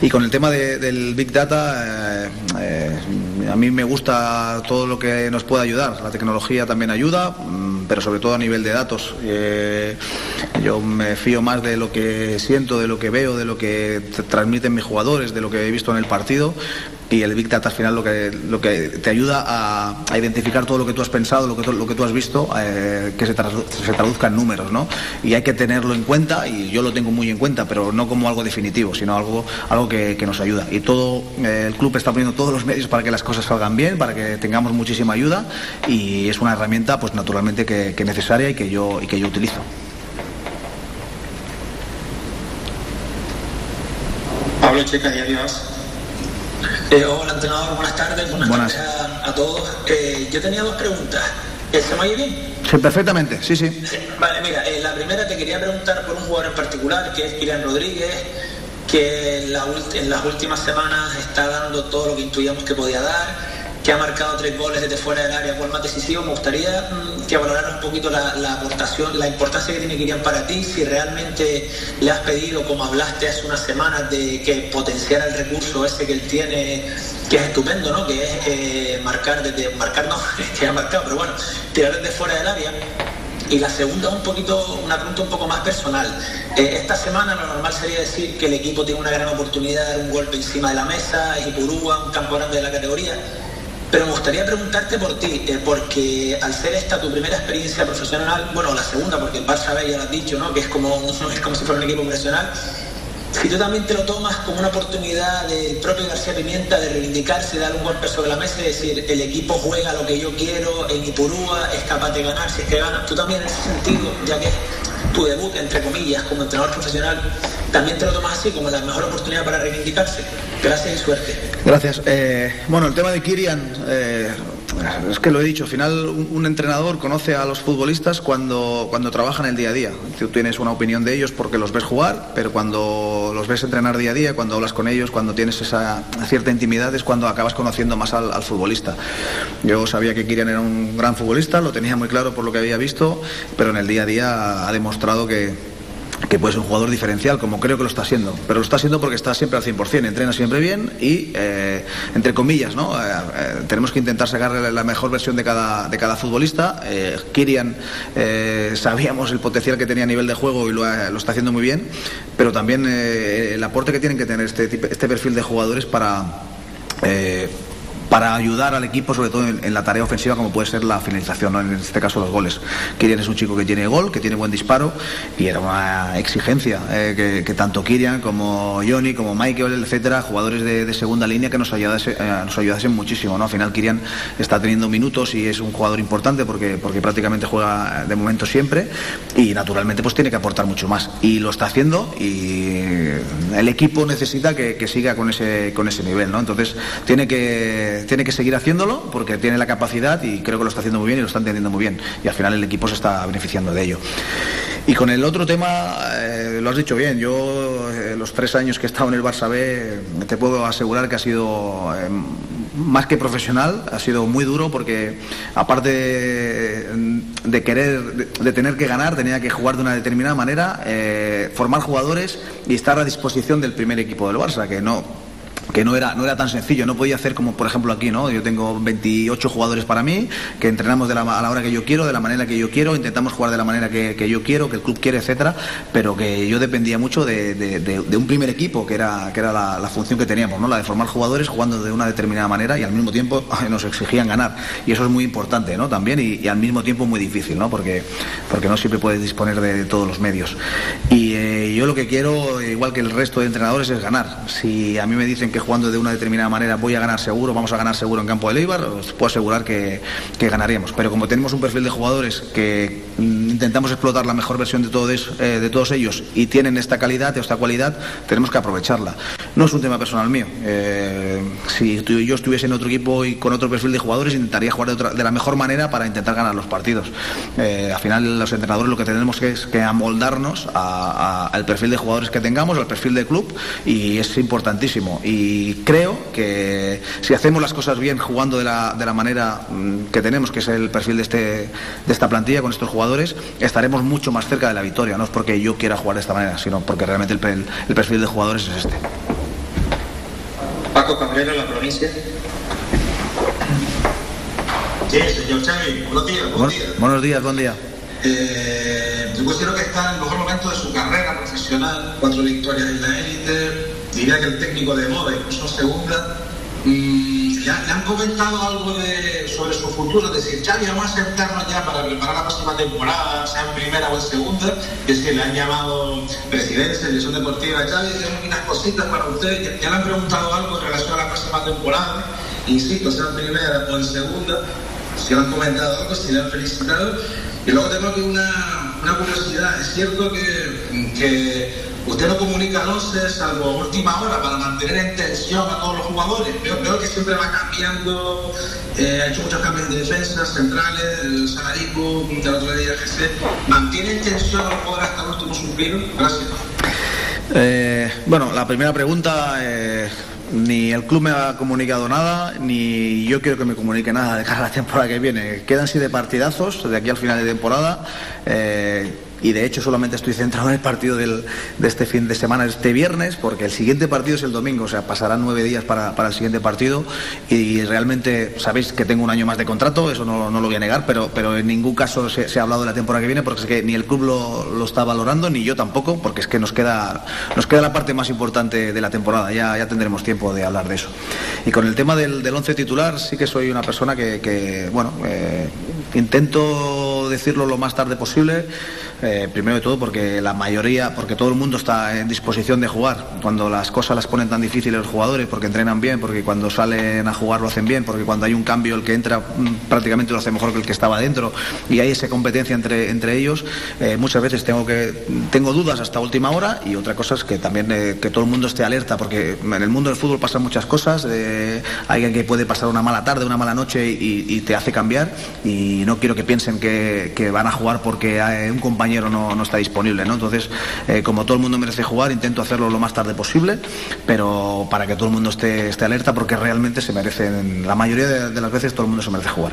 Y con el tema del Big Data, eh, eh, a mí me gusta todo lo que nos pueda ayudar. La tecnología también ayuda, mm, pero sobre todo a nivel de datos. Eh, yo me fío más de lo que siento, de lo que veo, de lo que transmiten mis jugadores, de lo que he visto en el partido y el Big Data al final lo que, lo que te ayuda a, identificar todo lo que tú has pensado, lo que, lo que tú has visto, eh, que se, se, traduzca en números, ¿no? Y hay que tenerlo en cuenta, y yo lo tengo muy en cuenta, pero no como algo definitivo, sino algo, algo que, nos ayuda. Y todo, eh, el club está poniendo todos los medios para que las cosas salgan bien, para que tengamos muchísima ayuda, y es una herramienta, pues naturalmente, que, que necesaria y que yo, y que yo utilizo. Pablo Checa, y adiós. Eh, hola, entrenador, buenas tardes, buenas, tardes a, todos. Eh, yo tenía dos preguntas. Eh, ¿Se me oye bien? Sí, perfectamente, sí, sí. Vale, mira, la primera te quería preguntar por un jugador en particular, que es Kirian Rodríguez, que en, en las últimas semanas está dando todo lo que intuíamos que podía dar que ha marcado tres goles desde fuera del área, cuál más decisivo. Me gustaría mm, que valoraras un poquito la, aportación, la importancia que tiene Kirian para ti, si realmente le has pedido, como hablaste hace unas semanas, de que potenciara el recurso ese que él tiene, que es estupendo, ¿no? Que es eh, marcar desde, marcar no, [LAUGHS] que ha marcado, pero bueno, tirar desde fuera del área. Y la segunda, un poquito, una pregunta un poco más personal. Eh, esta semana lo normal sería decir que el equipo tiene una gran oportunidad de dar un golpe encima de la mesa, y Purúa, un campo de la categoría pero me gustaría preguntarte por ti, eh, porque al ser esta tu primera experiencia profesional, bueno, la segunda, porque el Barça B ya lo has dicho, ¿no? que es como, [LAUGHS] es como si fuera un equipo profesional, si tú también te lo tomas como una oportunidad del propio García Pimienta de reivindicarse, de dar un golpe sobre la mesa y decir, el equipo juega lo que yo quiero, en Ipurúa es capaz de ganar, si es que gana, tú también en ese sentido, ya que tu debut, entre comillas, como entrenador profesional, también te lo tomas así como la mejor oportunidad para reivindicarse. Gracias y suerte. Gracias. Eh, bueno, el tema de Kirian, eh, es que lo he dicho, al final un, entrenador conoce a los futbolistas cuando, cuando trabajan el día a día. Tú tienes una opinión de ellos porque los ves jugar, pero cuando los ves entrenar día a día, cuando hablas con ellos, cuando tienes esa cierta intimidad, es cuando acabas conociendo más al, al futbolista. Yo sabía que Kirian era un gran futbolista, lo tenía muy claro por lo que había visto, pero en el día a día ha demostrado que que puede ser un jugador diferencial, como creo que lo está siendo. Pero lo está siendo porque está siempre al 100%, entrena siempre bien y, eh, entre comillas, ¿no? Eh, eh, tenemos que intentar sacarle la mejor versión de cada, de cada futbolista. Kirian, sabíamos el potencial que tenía a nivel de juego y lo, lo está haciendo muy bien, pero también el aporte que tienen que tener este, este perfil de jugadores para para ayudar al equipo, sobre todo en, la tarea ofensiva, como puede ser la finalización, ¿no? en este caso los goles. Kirian es un chico que tiene gol, que tiene buen disparo y era una exigencia eh, que, tanto Kirian como Johnny, como Michael, etcétera, jugadores de, segunda línea que nos, ayudase, eh, nos ayudasen muchísimo. ¿no? Al final Kirian está teniendo minutos y es un jugador importante porque, porque prácticamente juega de momento siempre y naturalmente pues tiene que aportar mucho más. Y lo está haciendo y el equipo necesita que, que siga con ese, con ese nivel. ¿no? Entonces tiene que tiene que seguir haciéndolo porque tiene la capacidad y creo que lo está haciendo muy bien y lo está entendiendo muy bien. Y al final el equipo se está beneficiando de ello. Y con el otro tema, eh, lo has dicho bien, yo eh, los tres años que he estado en el Barça B te puedo asegurar que ha sido eh, más que profesional, ha sido muy duro porque aparte de, querer, de, tener que ganar, tenía que jugar de una determinada manera, formar jugadores y estar a disposición del primer equipo del Barça, que no que no era, no era tan sencillo, no podía hacer como por ejemplo aquí, ¿no? Yo tengo 28 jugadores para mí, que entrenamos de a la hora que yo quiero, de la manera que yo quiero, intentamos jugar de la manera que, yo quiero, que el club quiere, etcétera, pero que yo dependía mucho de, un primer equipo, que era, que era la, función que teníamos, ¿no? La de formar jugadores jugando de una determinada manera y al mismo tiempo [LAUGHS] nos exigían ganar. Y eso es muy importante, ¿no? También y, al mismo tiempo muy difícil, ¿no? Porque, porque no siempre puedes disponer de, todos los medios. Y eh, yo lo que quiero, igual que el resto de entrenadores, es ganar. Si a mí me dicen que jugando de una determinada manera voy a ganar seguro, vamos a ganar seguro en campo de Leibar, os puedo asegurar que, que ganaríamos. Pero como tenemos un perfil de jugadores que mm, intentamos explotar la mejor versión de todos, eh, de todos ellos y tienen esta calidad, esta cualidad, tenemos que aprovecharla. No es un tema personal mío. Eh, si yo estuviese en otro equipo y con otro perfil de jugadores, intentaría jugar de, la mejor manera para intentar ganar los partidos. Eh, al final, los entrenadores lo que tenemos que es que amoldarnos al perfil de jugadores que tengamos, al perfil de club, y es importantísimo. Y creo que si hacemos las cosas bien jugando de la, de la manera mm, que tenemos, que es el perfil de, este, de esta plantilla con estos jugadores, estaremos mucho más cerca de la victoria. No es porque yo quiera jugar de esta manera, sino porque realmente el, el perfil de jugadores es este. Paco Cabrera, La Provincia. Sí, señor Xavi, buenos días, buenos días. Buenos días, buen día. Eh, yo considero que está en el mejor momento de su carrera profesional, cuatro victorias en la élite, diría que el técnico de moda, incluso segunda. Mm, ¿le, han comentado algo sobre su futuro? Es decir, Xavi, vamos a sentarnos ya para preparar la próxima temporada, sea en primera o en segunda. Y es que le han llamado presidencia, dirección deportiva. Xavi, tenemos unas cositas para usted. ¿Ya, ¿Ya, le han preguntado algo en relación a la próxima temporada? Insisto, sea en primera o en segunda. Si le han comentado algo, si le han felicitado. Y luego tengo aquí una, una curiosidad. Es cierto que, que Usted no comunica a salvo última hora para mantener en tensión a todos los jugadores. Veo, que siempre va cambiando, eh, ha hecho muchos cambios de defensa, centrales, el Salarico, el otro día GC. ¿Mantiene en tensión a los jugadores hasta el último suspiro? Gracias. Eh, bueno, la primera pregunta, eh, ni el club me ha comunicado nada, ni yo quiero que me comunique nada de cara a la temporada que viene. Quedan siete partidazos de aquí al final de temporada y de hecho solamente estoy centrado en el partido de este fin de semana, este viernes, porque el siguiente partido es el domingo, o sea, pasarán nueve días para, el siguiente partido y realmente sabéis que tengo un año más de contrato, eso no, lo voy a negar, pero, pero en ningún caso se, ha hablado de la temporada que viene porque es que ni el club lo, está valorando, ni yo tampoco, porque es que nos queda, nos queda la parte más importante de la temporada, ya, ya tendremos tiempo de hablar de eso. Y con el tema del, del once titular, sí que soy una persona que, bueno, eh, intento decirlo lo más tarde posible. Eh, primero de todo porque la mayoría, porque todo el mundo está en disposición de jugar. Cuando las cosas las ponen tan difíciles los jugadores, porque entrenan bien, porque cuando salen a jugar lo hacen bien, porque cuando hay un cambio el que entra mm, prácticamente lo hace mejor que el que estaba dentro y hay esa competencia entre, entre ellos, eh, muchas veces tengo, que, tengo dudas hasta última hora y otra cosa es que también eh, que todo el mundo esté alerta, porque en el mundo del fútbol pasan muchas cosas, hay alguien que puede pasar una mala tarde, una mala noche y, te hace cambiar y no quiero que piensen que, que van a jugar porque hay un compañero no, está disponible. ¿no? Entonces, eh, como todo el mundo merece jugar, intento hacerlo lo más tarde posible, pero para que todo el mundo esté, esté alerta porque realmente se merecen, la mayoría de, las veces todo el mundo se merece jugar.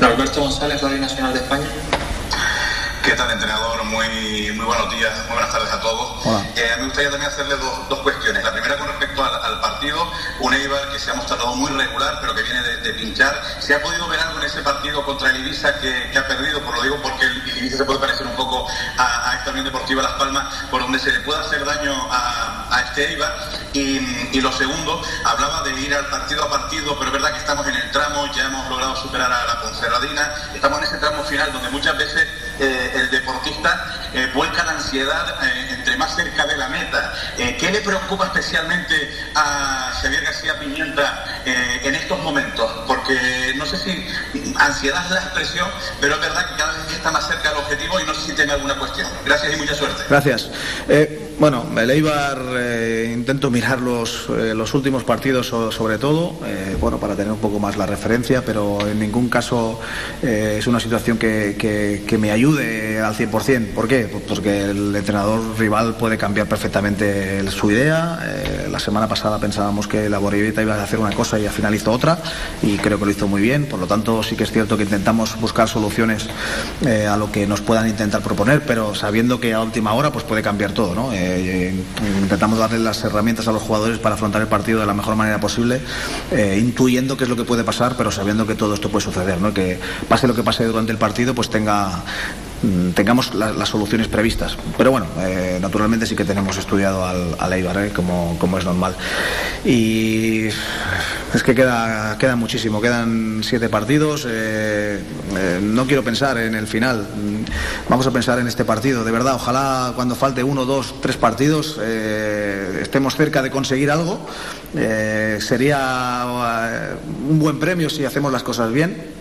Alberto González, Radio Nacional de España. ¿Qué tal, entrenador? Muy, muy buenos días, muy buenas tardes a todos. Eh, me gustaría también hacerle dos, dos cuestiones. La primera con respecto respecto al, partido, un Eibar que se ha mostrado muy regular, pero que viene de, pinchar. ¿Se ha podido ver algo en ese partido contra el Ibiza que, ha perdido? Por lo digo porque el, Ibiza se puede parecer un poco a, esta Unión Deportiva Las Palmas, por donde se le puede hacer daño a, este Eibar. Y, lo segundo, hablaba de ir al partido a partido, pero es verdad que estamos en el tramo, ya hemos logrado superar a la Ponferradina, estamos en ese tramo final donde muchas veces eh, el deportista eh, vuelca la ansiedad eh, entre más cerca de la meta. ¿Qué le preocupa especialmente a Xavier García Pimienta en estos momentos? Porque no sé si ansiedad es la expresión, pero es verdad que cada vez está más cerca del objetivo y no sé si tiene alguna cuestión. Gracias y mucha suerte. Gracias. bueno, el Eibar intento mirar los, los últimos partidos sobre todo, bueno, para tener un poco más la referencia, pero en ningún caso es una situación que, que me ayuda ayude al 100%. ¿Por qué? Pues porque el entrenador rival puede cambiar perfectamente su idea. Eh, la semana pasada pensábamos que la Borrivita iba a hacer una cosa y al final hizo otra y creo que lo hizo muy bien. Por lo tanto, sí que es cierto que intentamos buscar soluciones eh, a lo que nos puedan intentar proponer, pero sabiendo que a última hora pues puede cambiar todo. ¿no? Eh, intentamos darle las herramientas a los jugadores para afrontar el partido de la mejor manera posible, intuyendo qué es lo que puede pasar, pero sabiendo que todo esto puede suceder. Que pase lo que pase durante el partido, pues tenga Mm, tengamos las soluciones previstas. Pero bueno, eh, naturalmente sí que tenemos estudiado al, al eh, como, como, es normal. Y es que queda, queda muchísimo, quedan siete partidos. Eh, no quiero pensar en el final, mm, vamos a pensar en este partido. De verdad, ojalá cuando falte uno, dos, tres partidos estemos cerca de conseguir algo. sería un buen premio si hacemos las cosas bien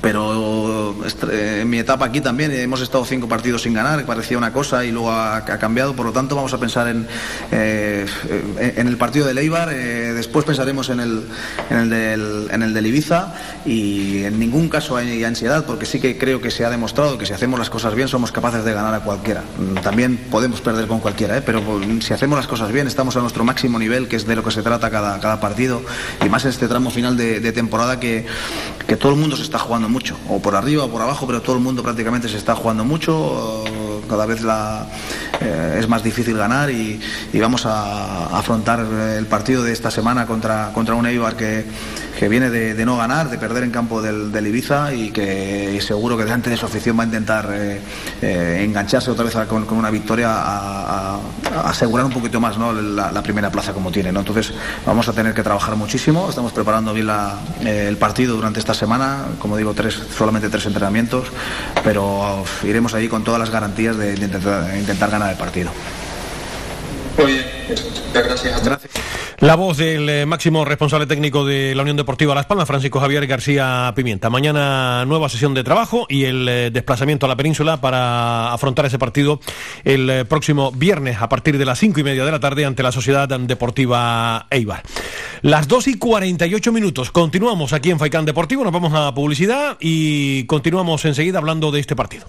pero en mi etapa aquí también hemos estado cinco partidos sin ganar, parecía una cosa y luego ha, cambiado, por lo tanto vamos a pensar en, eh, en el partido de Leibar, eh, después pensaremos en el, en, el en el del Ibiza y en ningún caso hay ansiedad porque sí que creo que se ha demostrado que si hacemos las cosas bien somos capaces de ganar a cualquiera. También podemos perder con cualquiera, ¿eh? pero si hacemos las cosas bien estamos a nuestro máximo nivel, que es de lo que se trata cada, cada partido y más en este tramo final de, de temporada que, que todo el mundo se está jugando mucho, o por arriba o por abajo, pero todo el mundo prácticamente se está jugando mucho, cada vez la, eh, es más difícil ganar y, vamos a, afrontar el partido de esta semana contra, contra un Eibar que, que viene de, no ganar, de perder en campo del, Ibiza y que seguro que delante de su afición va a intentar eh, eh, engancharse otra vez con, una victoria a, asegurar un poquito más ¿no? la, primera plaza como tiene. Entonces vamos a tener que trabajar muchísimo, estamos preparando bien el partido durante esta semana, como digo, tres, solamente tres entrenamientos, pero iremos ahí con todas las garantías de, intentar, ganar el partido. Muy bien, gracias. gracias. La voz del eh, máximo responsable técnico de la Unión Deportiva Las Palmas, Francisco Javier García Pimienta. Mañana nueva sesión de trabajo y el eh, desplazamiento a la península para afrontar ese partido el eh, próximo viernes a partir de las cinco y media de la tarde ante la Sociedad Deportiva Eibar. Las dos y 48 minutos. Continuamos aquí en Faicán Deportivo, nos vamos a publicidad y continuamos enseguida hablando de este partido.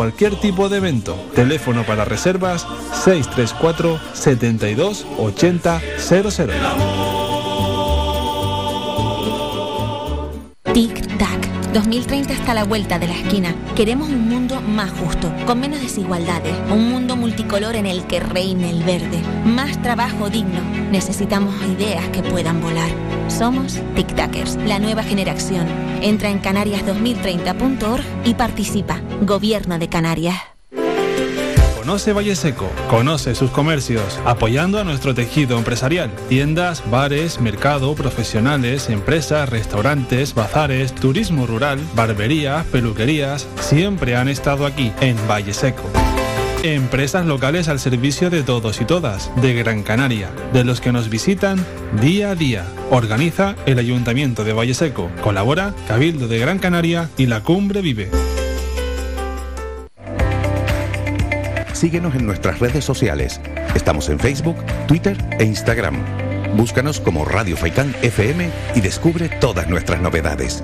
cualquier tipo de evento. Teléfono para reservas 634 72 80 00. Tic Tac. 2030 está a la vuelta de la esquina. Queremos un mundo más justo, con menos desigualdades, un mundo multicolor en el que reine el verde, más trabajo digno. Necesitamos ideas que puedan volar. Somos Tic Tacers, la nueva generación. Entra en canarias2030.org y participa. Gobierno de Canarias. Conoce Valle Seco, conoce sus comercios, apoyando a nuestro tejido empresarial. Tiendas, bares, mercado, profesionales, empresas, restaurantes, bazares, turismo rural, barberías, peluquerías, siempre han estado aquí, en Valle Seco. Empresas locales al servicio de todos y todas, de Gran Canaria, de los que nos visitan día a día. Organiza el Ayuntamiento de Valle Seco. Colabora Cabildo de Gran Canaria y la Cumbre Vive. Síguenos en nuestras redes sociales. Estamos en Facebook, Twitter e Instagram. Búscanos como Radio Faicán FM y descubre todas nuestras novedades.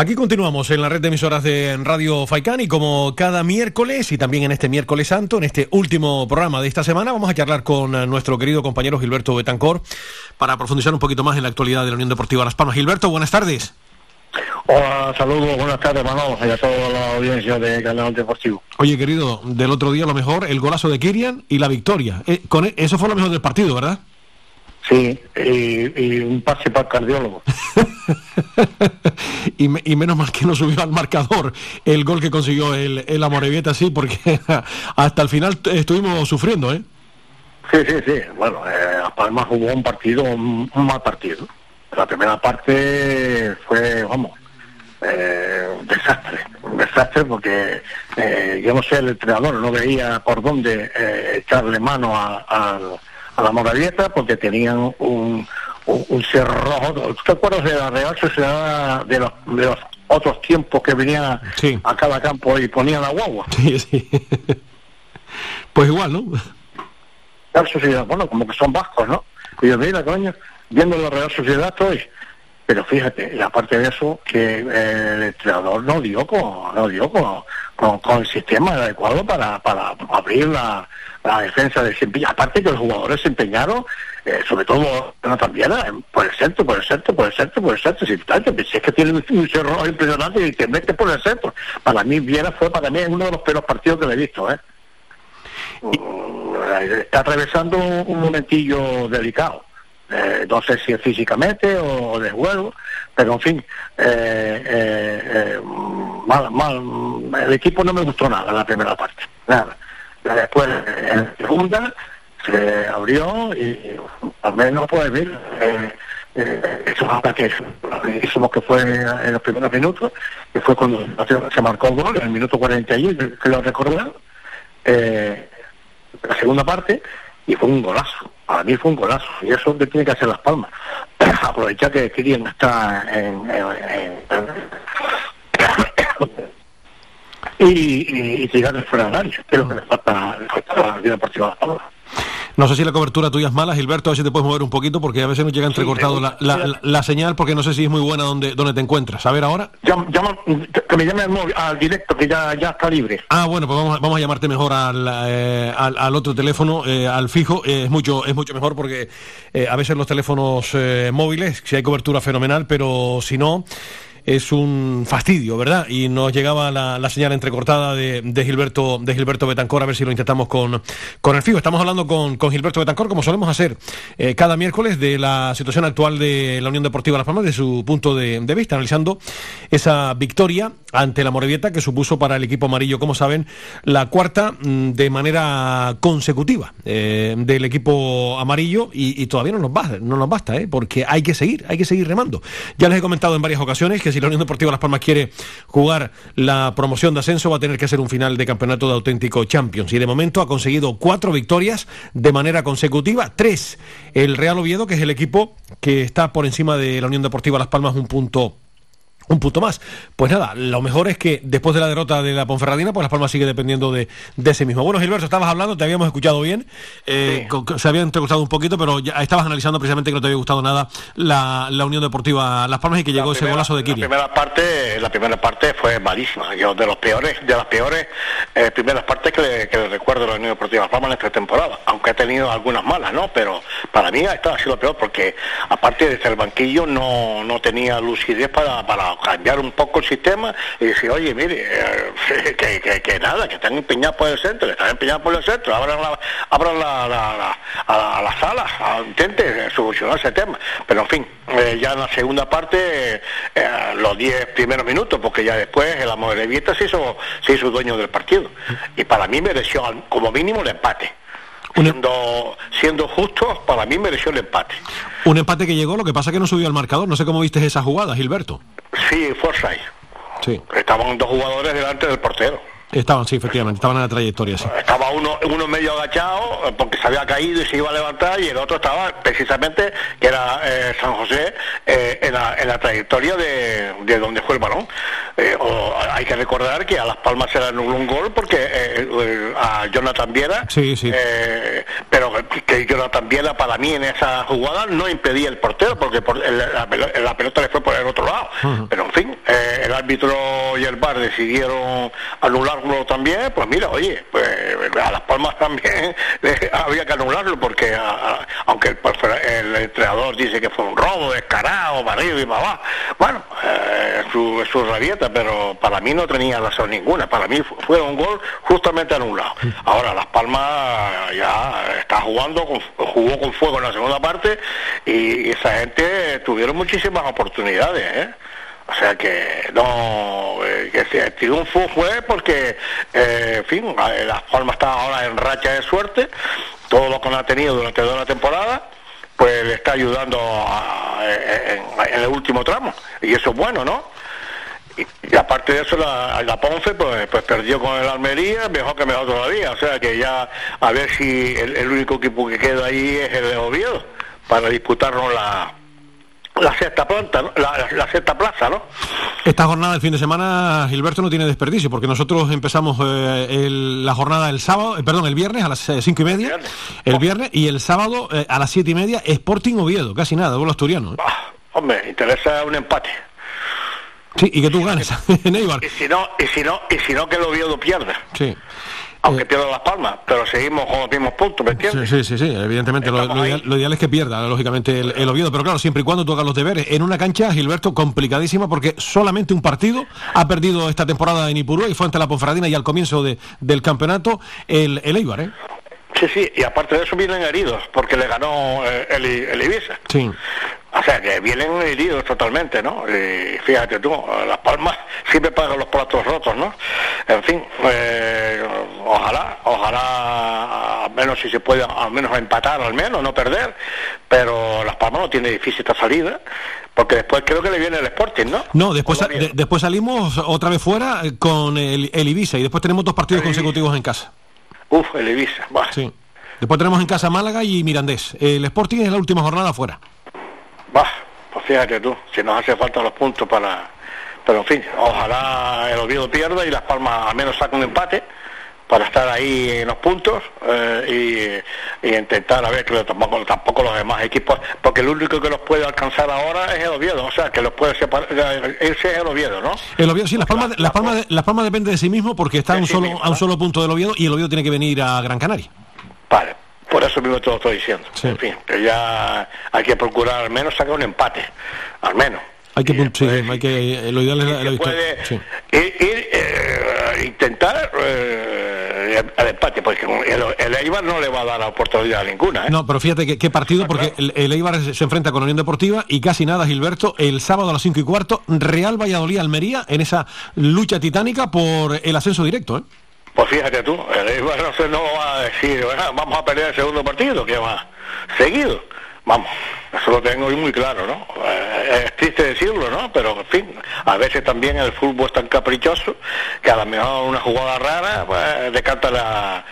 Aquí continuamos en la red de emisoras de Radio Faicán y como cada miércoles y también en este miércoles santo, en este último programa de esta semana, vamos a charlar con nuestro querido compañero Gilberto Betancor para profundizar un poquito más en la actualidad de la Unión Deportiva Las Palmas. Gilberto, buenas tardes. Hola, saludos, buenas tardes, Manolo, y a toda la audiencia de Canal Deportivo. Oye, querido, del otro día lo mejor, el golazo de Kirian y la victoria. Eh, con e, eso fue lo mejor del partido, ¿verdad? Sí, y, un pase para el cardiólogo. [LAUGHS] y, menos mal que no subió al marcador el gol que consiguió el, el Amorebieta, sí, porque [LAUGHS] hasta el final estuvimos sufriendo, ¿eh? Sí, sí, sí. Bueno, eh, Palma jugó un partido, un, mal partido. La primera parte fue, vamos, eh, un desastre, un desastre porque eh, yo no sé, el entrenador no veía por dónde eh, echarle mano a a la Moravieta porque tenían un, un, cerro rojo. ¿Te acuerdas de la Real Sociedad de los, de los otros tiempos que venían a cada campo y ponían la guagua? Sí, sí. pues igual, ¿no? Real Sociedad, bueno, como que son vascos, ¿no? Y yo, mira, coño, viendo la Real Sociedad estoy. Pero fíjate, y aparte de eso, que el entrenador no dio con, no dio con, con, el sistema adecuado para, para abrir la, la defensa de siempre. Aparte que los jugadores se empeñaron, eh, sobre todo no también, por el centro, por el centro, por el centro, por el centro. Si, si es que tiene un cerro impresionante y te mete por el centro. Para mí Viera fue para mí uno de los peores partidos que le he visto. ¿eh? Mm, está atravesando un momentillo delicado. Eh, no sé si es físicamente o de juego, pero en fin, eh, eh, mal, mal, el equipo no me gustó nada en la primera parte, nada. Después, en la segunda, se abrió y al menos puede ver eh, eh, esos ataques hicimos que fue en los primeros minutos, que fue cuando se marcó el gol, en el minuto 41, que lo recordé, eh, la segunda parte, y fue un golazo. Para mí fue un golazo, y eso es tiene que hacer las palmas. [COUGHS] Aprovechar que Kirian está en [COUGHS] y, y, tirar fuera del área, que es lo que le falta, le falta a la vida deportiva no sé si la cobertura tuya es mala, Gilberto, a ver si te puedes mover un poquito, porque a veces nos llega entrecortado la, la, señal, porque no sé si es muy buena donde, donde te encuentras. A ver ahora. Llama, que me llame al, directo, que ya, ya está libre. Ah, bueno, pues vamos, vamos a llamarte mejor al, eh, al, otro teléfono, eh, al fijo. Eh, es, mucho, es mucho mejor porque a veces los teléfonos móviles, si hay cobertura fenomenal, pero si no... es un fastidio, ¿verdad? Y nos llegaba la, señal entrecortada de, Gilberto de Gilberto Betancor, a ver si lo intentamos con, con el FIO. Estamos hablando con, con Gilberto Betancor, como solemos hacer eh, cada miércoles, de la situación actual de la Unión Deportiva Las Palmas, de su punto de, vista, analizando esa victoria ante la Morevieta que supuso para el equipo amarillo, como saben, la cuarta mm, de manera consecutiva eh, del equipo amarillo y, todavía no nos basta, no nos basta, ¿eh? porque hay que seguir, hay que seguir remando. Ya les he comentado en varias ocasiones que si la Unión Deportiva Las Palmas quiere jugar la promoción de ascenso va a tener que hacer un final de campeonato de auténtico Champions. Y de momento ha conseguido cuatro victorias de manera consecutiva, tres. El Real Oviedo, que es el equipo que está por encima de la Unión Deportiva Las Palmas un punto un punto más. Pues nada, lo mejor es que después de la derrota de la Ponferradina, pues Las Palmas sigue dependiendo de, ese mismo. Bueno, Gilberto, estabas hablando, te habíamos escuchado bien, eh, se había entregustado un poquito, pero ya estabas analizando precisamente que no te había gustado nada la, Unión Deportiva Las Palmas y que llegó ese golazo de Kiri. La primera parte, la primera parte fue malísima, yo de los peores, de las peores eh, primeras partes que le, recuerdo a la Unión Deportiva Las Palmas en esta temporada, aunque ha tenido algunas malas, ¿no? Pero para mí esta ha sido lo peor, porque aparte de ser el banquillo no, no tenía lucidez para, para cambiar un poco el sistema y decir, oye, mire, eh, [LAUGHS] que, nada, que están empeñados por el centro, que están empeñados por el centro, abran la, abran la, la, a, la sala, intente solucionar ese tema. Pero en fin, eh, ya en la segunda parte, eh, los 10 primeros minutos, porque ya después el amor de se hizo, se hizo dueño del partido. Y para mí mereció como mínimo el empate. Siendo, siendo justo, para mí mereció el empate. Un empate que llegó, lo que pasa que no subió al marcador. No sé cómo viste esa jugada, Gilberto. Sí, Forsyth. Sí. Estaban dos jugadores delante del portero. Estaban, sí, efectivamente, estaban en la trayectoria, sí. Estaba uno, uno medio agachado eh, porque se había caído y se iba a levantar y el otro estaba precisamente, que era eh, San José, eh, en, la, en, la, trayectoria de, de, donde fue el balón. hay que recordar que a Las Palmas se le anuló un gol porque a Jonathan Viera, sí, sí. pero que Jonathan Viera para mí en esa jugada no impedía el portero porque por, la, pelota le fue por el otro lado. Pero en fin, el árbitro y el bar decidieron anular también, pues mira, oye, pues a Las Palmas también [LAUGHS] había que anularlo porque aunque el, entrenador dice que fue un robo descarado, marido y mamá, bueno, eh, su, su rabieta, pero para mí no tenía razón ninguna, para mí fue un gol justamente anulado. Ahora Las Palmas ya está jugando, jugó con fuego en la segunda parte y esa gente tuvieron muchísimas oportunidades, ¿eh? O sea que no, eh, que el triunfo fue porque, eh, en fin, Las Palmas está ahora en racha de suerte, todo lo que ha tenido durante toda la temporada, pues le está ayudando en, el último tramo, y eso es bueno, ¿no? Y, aparte de eso, la, la Ponce pues, pues, perdió con el Almería, mejor que mejor todavía, o sea que ya a ver si el, el único equipo que queda ahí es el de Oviedo, para disputarnos la la sexta planta, la, sexta plaza, ¿no? Esta jornada del fin de semana, Gilberto, no tiene desperdicio, porque nosotros empezamos eh, la jornada el sábado, eh, perdón, el viernes a las eh, cinco y media, el viernes, y el sábado a las siete y media, Sporting Oviedo, casi nada, vuelo asturiano. hombre, interesa un empate. Sí, y que tú ganes [LAUGHS] en Eibar. Y si no, y si no, y si no que el Oviedo pierda. Sí aunque eh, pierda las palmas, pero seguimos con los mismos puntos, ¿me entiendes? Sí, sí, sí, evidentemente lo, ideal, es que pierda, lógicamente, el, Oviedo, pero claro, siempre y cuando toca los deberes. En una cancha, Gilberto, complicadísima, porque solamente un partido ha perdido esta temporada en Ipurúa y fue ante la Ponferradina y al comienzo de, del campeonato el, el Eibar, ¿eh? Sí, sí, y aparte de eso vienen heridos, porque le ganó eh, el, el Ibiza. Sí. O sea, que vienen heridos totalmente, ¿no? Y fíjate tú, Las Palmas siempre pagan los platos rotos, ¿no? En fin, eh, ojalá, ojalá, al menos si se puede, al menos empatar, al menos, no perder, pero Las Palmas no tiene difícil esta salida, porque después creo que le viene el Sporting, ¿no? No, después, después salimos otra vez fuera con el, Ibiza y después tenemos dos partidos consecutivos en casa. Uf, el Ibiza, va. Sí. Después tenemos en casa Málaga y Mirandés. El Sporting es la última jornada fuera. Va, pues fíjate tú, si nos hace falta los puntos para... Pero en fin, ojalá el Oviedo pierda y Las Palmas al menos saque un empate para estar ahí en los puntos eh, y, intentar a ver que tampoco, tampoco los demás equipos, porque el único que los puede alcanzar ahora es el Oviedo, o sea, que los puede separar, ese es el Oviedo, ¿no? El Oviedo, sí, Las Palmas, las Palmas, las Palmas depende de sí mismo porque está a un, solo, a un solo punto del Oviedo y el Oviedo tiene que venir a Gran Canaria. Vale, por eso mismo te lo estoy diciendo. En fin, que ya hay que procurar al menos sacar un empate, al menos. Hay que, sí, hay que lo ideal es la, victoria. Ir, eh, intentar eh, el empate, porque el, Eibar no le va a dar oportunidad ninguna. ¿eh? No, pero fíjate qué partido, porque el, Eibar se, enfrenta con Unión Deportiva y casi nada, Gilberto, el sábado a las 5 y cuarto, Real Valladolid-Almería en esa lucha titánica por el ascenso directo. ¿eh? Pues fíjate tú, el Eibar no, no va a decir, vamos a perder el segundo partido, que va seguido. Vamos, eso lo tengo muy claro, ¿no? Eh, es triste decirlo, ¿no? Pero, en fin, a veces también el fútbol es tan caprichoso que a lo mejor una jugada rara pues, decanta la,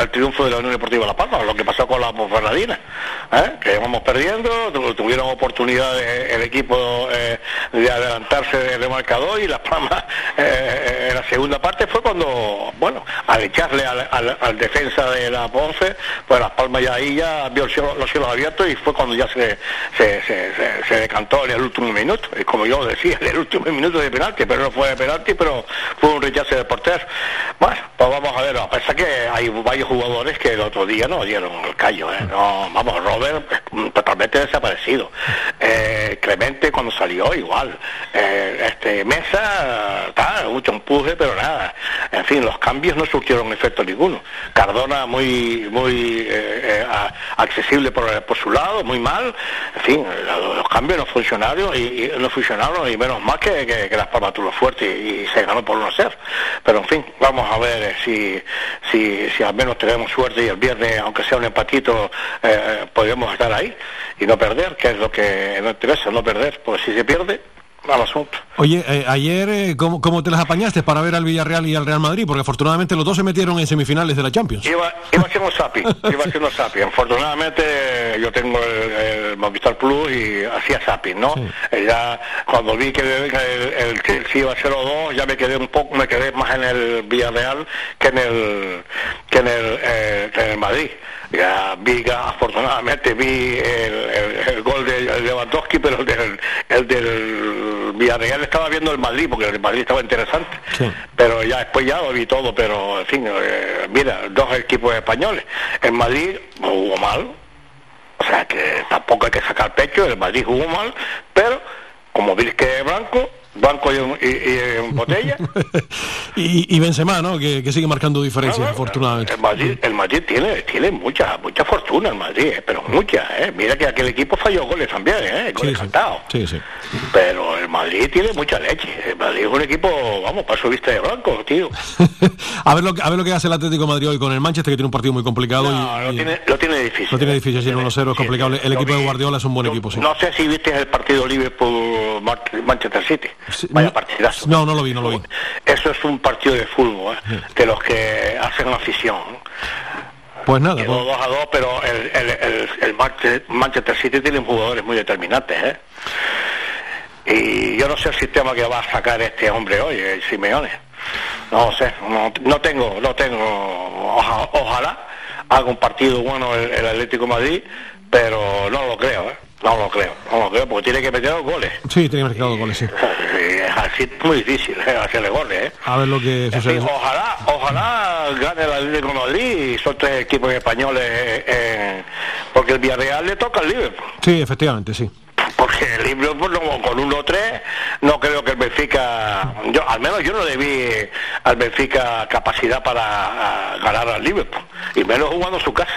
el, triunfo de la Unión Deportiva La Palma, lo que pasó con la Ponferradina, ¿eh? que vamos perdiendo, tuvieron oportunidad el equipo eh, de adelantarse del marcador y Las Palmas eh, en la segunda parte fue cuando, bueno, al echarle al, defensa de la Ponce, pues Las Palmas ya ahí ya vio los cielos abiertos y fue cuando ya se, se, decantó en el último minuto, y como yo decía, en el último minuto de penalti, pero no fue de penalti, pero fue un rechazo de portero. Bueno, pues vamos a ver, a pesar que hay varios jugadores que el otro día no dieron el callo, ¿eh? no, vamos, Robert totalmente desaparecido, eh, Clemente cuando salió igual, eh, este Mesa, está mucho empuje, pero nada, en fin, los cambios no surtieron efecto ninguno, Cardona muy, muy accesible por, por su lado, muy mal, en fin, los, cambios no funcionaron y, no funcionaron y menos mal que, que, las palmas tuvo fuerte y, se ganó por no ser. Pero en fin, vamos a ver si, si, si al menos tenemos suerte y el viernes, aunque sea un empatito, eh, podemos estar ahí y no perder, que es lo que nos interesa, no perder, pues si se pierde, asunto. Oye, eh, ayer, eh, ¿cómo, te las apañaste para ver al Villarreal y al Real Madrid? Porque afortunadamente los dos se metieron en semifinales de la Champions. Iba, iba haciendo Sapi, iba haciendo Sapi. Afortunadamente yo tengo el, Movistar Plus y hacía Sapi, ¿no? Eh, ya cuando vi que el, el Chelsea iba a 0-2, ya me quedé un poco, me quedé más en el Villarreal que en el, que en el, en el Madrid. Ya vi, afortunadamente vi el, gol de Lewandowski, pero el del, el del Villarreal estaba viendo el Madrid, porque el Madrid estaba interesante. Pero ya después ya lo vi todo, pero en fin, eh, mira, dos equipos españoles. El Madrid jugó mal, o sea que tampoco hay que sacar pecho, el Madrid jugó mal, pero como vi que Blanco banco y, en botella. [LAUGHS] y, y Benzema, ¿no? Que, sigue marcando diferencias, afortunadamente. El Madrid, el Madrid tiene, tiene mucha, mucha fortuna, el Madrid, eh, pero mucha, ¿eh? Mira que aquel equipo falló goles también, ¿eh? Goles sí, sí. Pero el Madrid tiene mucha leche. El Madrid es un equipo, vamos, para su vista de blanco, tío. [LAUGHS] a, ver lo, a ver lo que hace el Atlético de Madrid hoy con el Manchester, que tiene un partido muy complicado. No, lo, tiene, lo tiene difícil. Lo tiene difícil, sí, en 1-0 es complicado. el equipo de Guardiola es un buen equipo, sí. No sé si viste el partido Liverpool-Manchester City. Vaya partidazo. No, no lo vi, no lo vi. Eso es un partido de fútbol, ¿eh? de los que hacen la afición. Pues nada. Quedó 2 pues- a 2, pero el, el, el, Manchester City tiene jugadores muy determinantes, ¿eh? Y yo no sé el sistema que va a sacar este hombre hoy, el Simeone. No sé, no, no tengo, no tengo. ojalá haga un partido bueno el, el Atlético Madrid, pero no lo creo, ¿eh? No lo creo, no lo creo, porque tiene que meter los goles. Sí, tiene que meter los goles, sí. [LAUGHS] Es así muy difícil ¿eh? hacerle goles, ¿eh? A ver lo que sucede. ojalá, ojalá gane el Atlético Madrid y son tres equipos españoles, eh, porque el Villarreal le toca al Liverpool. Sí, efectivamente, sí porque el Liverpool con 1-3 no creo que el Benfica, yo al menos yo no debí al Benfica capacidad para ganar al Liverpool, y menos jugando en su casa.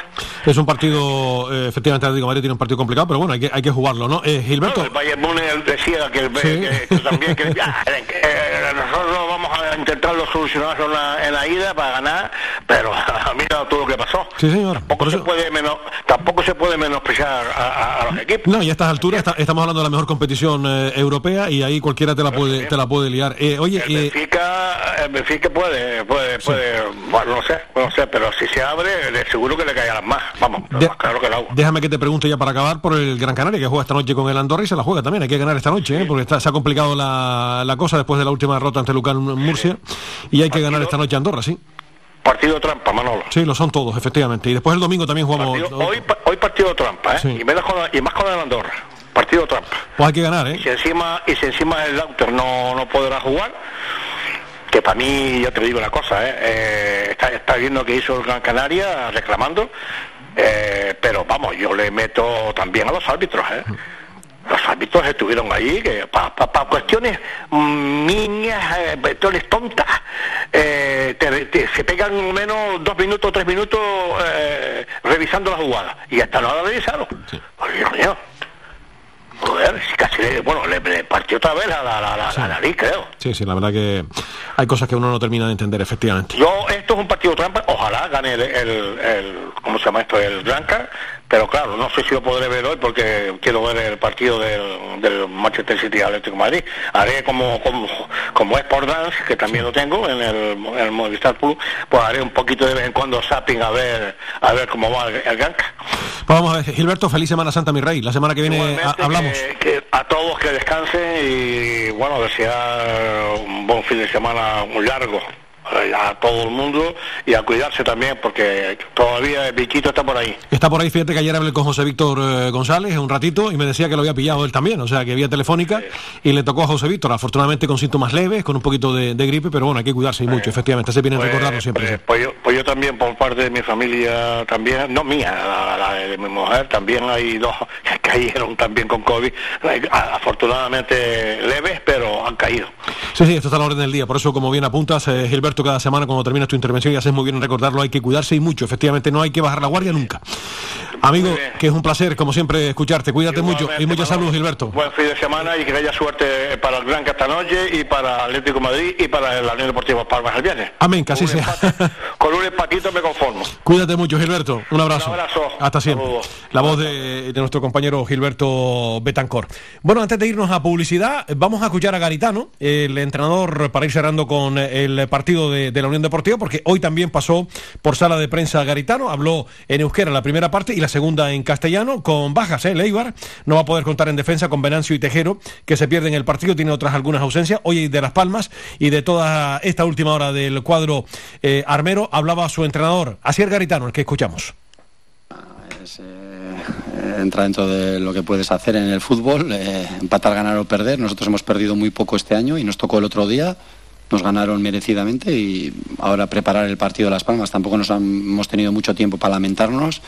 Es un partido, eh, efectivamente, Atlético Madrid tiene un partido complicado, pero bueno, hay que, hay que jugarlo, ¿no? Eh, Gilberto. el Bayern Múnich decía que, el, que, también que, eh, nosotros vamos a intentarlo solucionar en la, en la ida para ganar, pero [LAUGHS] mira todo lo que pasó. Sí, señor. Tampoco, se, puede menos, tampoco se puede menospreciar a, los equipos. No, y a estas alturas estamos hablando de la mejor competición eh, europea y ahí cualquiera te la puede te la puede liar. Eh, oye, el Benfica, el Benfica puede, puede, puede, bueno, no sé, no sé, pero si se abre, seguro que le caerán más. Vamos, claro que lo Déjame que te pregunte ya para acabar por el Gran Canaria que juega esta noche con el Andorra y se la juega también. Hay que ganar esta noche, ¿eh? porque está, se ha complicado la, la cosa después de la última derrota ante Lucán Murcia y hay que ganar esta noche Andorra, sí. Partido trampa, Manolo. Sí, lo son todos, efectivamente. Y después el domingo también jugamos. hoy, hoy partido trampa, ¿eh? Y, más con, y más con el Andorra. Partido trampa. Pues hay que ganar, ¿eh? Y si encima, y si encima el Lauter no, no podrá jugar, que para mí, yo te digo una cosa, ¿eh? eh está, está, viendo que hizo el Gran Canaria reclamando, eh, pero vamos, yo le meto también a los árbitros, ¿eh? Los árbitros estuvieron allí que para cuestiones niñas, cuestiones tontas, se pegan menos dos minutos, tres minutos revisando la jugada y hasta no la revisaron. Sí. Joder, casi le, bueno, le, partió otra vez la, la, la, la, nariz, creo. Sí, sí, la verdad que hay cosas que uno no termina de entender, efectivamente. Yo, esto es un partido trampa, ojalá gane el, el, el ¿cómo se llama esto? El Blanca, pero claro, no sé si lo podré ver hoy porque quiero ver el partido del, del Manchester City Atlético Madrid. Haré como, como, como es por dance, que también lo tengo en el, en el Movistar Plus, pues haré un poquito de vez en cuando zapping a ver, a ver cómo va el, el. Pues vamos a ver, Gilberto, feliz Semana Santa, mi rey. La semana que viene hablamos. Que, a todos que descansen y bueno, desear un buen fin de semana muy largo a todo el mundo y a cuidarse también porque todavía el bichito está por ahí. Está por ahí, fíjate que ayer hablé con José Víctor eh, González un ratito y me decía que lo había pillado él también, o sea que vía telefónica y le tocó a José Víctor, afortunadamente con síntomas leves, con un poquito de, gripe, pero bueno, hay que cuidarse y mucho, efectivamente, se viene pues, recordarlo siempre. Pues, pues, yo, pues, yo, también por parte de mi familia también, no mía, la, de mi mujer, también hay dos que cayeron también con COVID, afortunadamente leves, pero han caído. Sí, sí, esto está a la orden del día, por eso como bien apuntas, eh, Gilberto, cada semana cuando terminas tu intervención y haces muy bien en recordarlo, hay que cuidarse y mucho, efectivamente no hay que bajar la guardia nunca. Amigo, que es un placer, como siempre, escucharte, cuídate mucho y mucha salud, Gilberto. Buen fin de semana y que haya suerte para el Gran Catanoche y para Atlético Madrid y para la Unión Deportiva Palmas el viernes. Amén, que así sea. [LAUGHS] con un empatito me conformo. Cuídate mucho, Gilberto, un abrazo. Un abrazo. Hasta siempre. La voz de, de nuestro compañero Gilberto Betancor. Bueno, antes de irnos a publicidad, vamos a escuchar a Garitano, el entrenador, para ir cerrando con el partido de, la Unión Deportiva, porque hoy también pasó por sala de prensa Garitano, habló en euskera la primera parte y la segunda en castellano, con bajas, ¿eh? Leibar no va a poder contar en defensa con Venancio y Tejero, que se pierden el partido, tiene otras algunas ausencias, hoy de Las Palmas y de toda esta última hora del cuadro eh, armero, hablaba su entrenador, Asier Garitano, el que escuchamos. Es, eh, entra dentro de lo que puedes hacer en el fútbol, eh, empatar, ganar o perder. Nosotros hemos perdido muy poco este año y nos tocó el otro día nos ganaron merecidamente y ahora preparar el partido de Las Palmas. Tampoco nos hemos tenido mucho tiempo para lamentarnos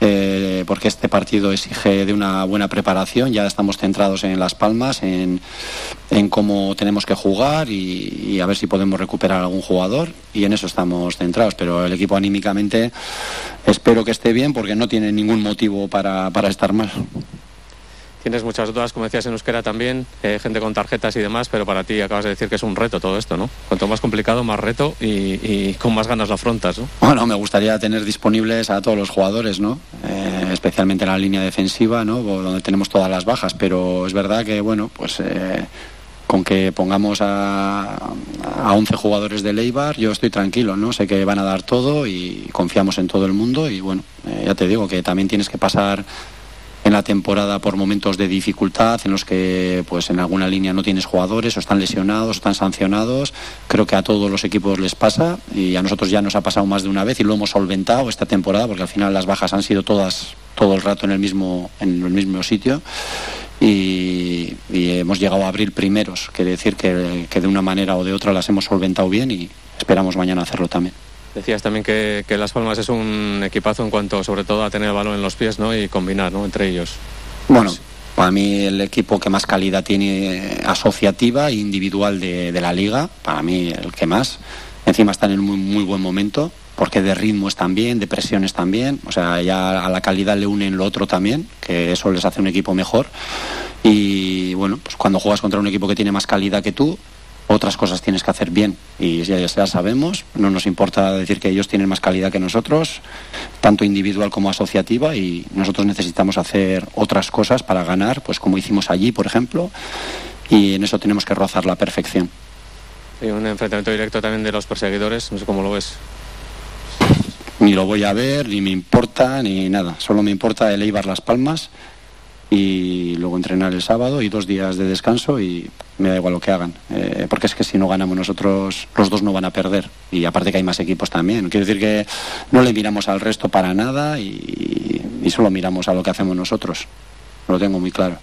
eh, porque este partido exige de una buena preparación. Ya estamos centrados en Las Palmas en, en cómo tenemos que jugar y, y, a ver si podemos recuperar algún jugador. Y en eso estamos centrados. Pero el equipo anímicamente espero que esté bien porque no tiene ningún motivo para, para estar mal tienes muchas dudas, como decías en euskera también, eh, gente con tarjetas y demás, pero para ti acabas de decir que es un reto todo esto, ¿no? Cuanto más complicado, más reto y, con más ganas lo afrontas, ¿no? Bueno, me gustaría tener disponibles a todos los jugadores, ¿no? Eh, especialmente en la línea defensiva, ¿no? Donde tenemos todas las bajas, pero es verdad que, bueno, pues... Eh, con que pongamos a, a 11 jugadores de Leibar, yo estoy tranquilo, ¿no? Sé que van a dar todo y confiamos en todo el mundo y bueno, eh, ya te digo que también tienes que pasar en la temporada por momentos de dificultad en los que pues en alguna línea no tienes jugadores o están lesionados o están sancionados. Creo que a todos los equipos les pasa y a nosotros ya nos ha pasado más de una vez y lo hemos solventado esta temporada porque al final las bajas han sido todas todo el rato en el mismo en el mismo sitio. Y, hemos llegado a abril primeros. Quiere decir que de una manera o de otra las hemos solventado bien y esperamos mañana hacerlo también Decías también que, que, Las Palmas es un equipazo en cuanto sobre todo a tener el balón en los pies ¿no? y combinar ¿no? entre ellos. Bueno, para mí el equipo que más calidad tiene asociativa e individual de, de la liga, para mí el que más. Encima están en un muy, muy buen momento, porque de ritmos también, de presiones también, o sea, ya a la calidad le unen lo otro también, que eso les hace un equipo mejor. Y bueno, pues cuando juegas contra un equipo que tiene más calidad que tú, otras cosas tienes que hacer bien y ya, ya sabemos, no nos importa decir que ellos tienen más calidad que nosotros, tanto individual como asociativa y nosotros necesitamos hacer otras cosas para ganar, pues como hicimos allí, por ejemplo, y en eso tenemos que rozar la perfección. Y un enfrentamiento directo también de los perseguidores, no sé cómo lo ves. Ni lo voy a ver, ni me importa, ni nada. Solo me importa el Eibar Las Palmas y luego entrenar el sábado y dos días de descanso y me da igual lo que hagan, eh, porque es que si no ganamos nosotros, los dos no van a perder y aparte que hay más equipos también. Quiero decir que no le miramos al resto para nada y, y solo miramos a lo que hacemos nosotros. Lo tengo muy claro.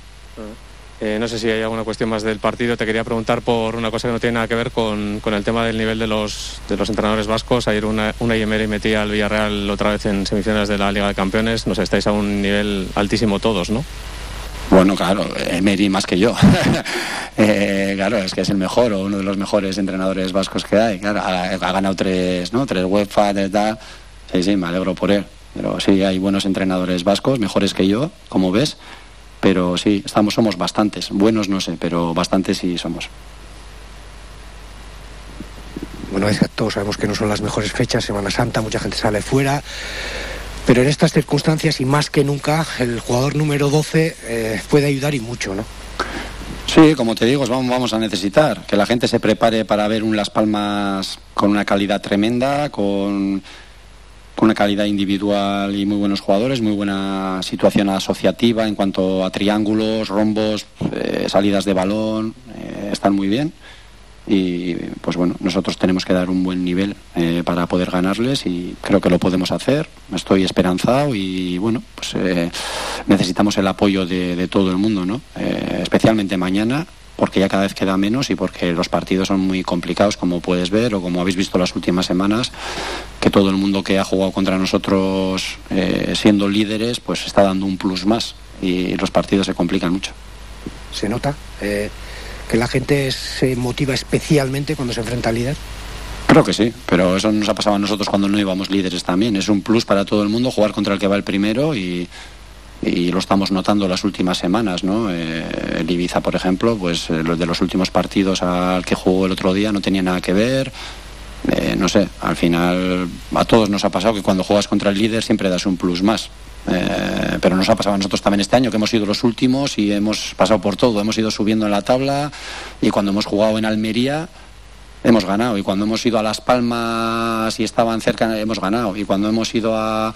Eh, no sé si hay alguna cuestión más del partido. Te quería preguntar por una cosa que no tiene nada que ver con, con el tema del nivel de los, de los entrenadores vascos. Ayer una, una y metía al Villarreal otra vez en semifinales de la Liga de Campeones. No sé, estáis a un nivel altísimo todos, ¿no? Bueno, claro, Emery más que yo. [LAUGHS] Eh, claro, es que es el mejor o uno de los mejores entrenadores vascos que hay. Claro, ha, ganado tres, ¿no? Tres UEFA. Sí, sí, me alegro por él. Pero sí, hay buenos entrenadores vascos, mejores que yo, como ves. Pero sí, estamos, somos bastantes. Buenos no sé, pero bastantes sí somos. Bueno, es que todos sabemos que no son las mejores fechas, Semana Santa, mucha gente sale fuera. Pero en estas circunstancias y más que nunca, el jugador número 12 eh, puede ayudar y mucho, ¿no? Sí, como te digo, vamos a necesitar que la gente se prepare para ver un Las Palmas con una calidad tremenda, con, con una calidad individual y muy buenos jugadores, muy buena situación asociativa en cuanto a triángulos, rombos, eh, salidas de balón, eh, están muy bien y pues bueno, nosotros tenemos que dar un buen nivel eh, para poder ganarles y creo que lo podemos hacer. Estoy esperanzado y bueno, pues necesitamos el apoyo de, todo el mundo, ¿no? Especialmente mañana porque ya cada vez queda menos y porque los partidos son muy complicados, como puedes ver o como habéis visto las últimas semanas, que todo el mundo que ha jugado contra nosotros siendo líderes, pues está dando un plus más y los partidos se complican mucho. Se nota que la gente se motiva especialmente cuando se enfrenta al líder? Creo que sí, pero eso nos ha pasado a nosotros cuando no íbamos líderes también. Es un plus para todo el mundo jugar contra el que va el primero y, lo estamos notando las últimas semanas, ¿no? Eh, el Ibiza, por ejemplo, pues eh, los de los últimos partidos al que jugó el otro día no tenía nada que ver. Eh, no sé, al final a todos nos ha pasado que cuando juegas contra el líder siempre das un plus más. Eh, pero nos ha pasado a nosotros también este año, que hemos sido los últimos y hemos pasado por todo. Hemos ido subiendo en la tabla y cuando hemos jugado en Almería hemos ganado. Y cuando hemos ido a Las Palmas y estaban cerca hemos ganado. Y cuando hemos ido a,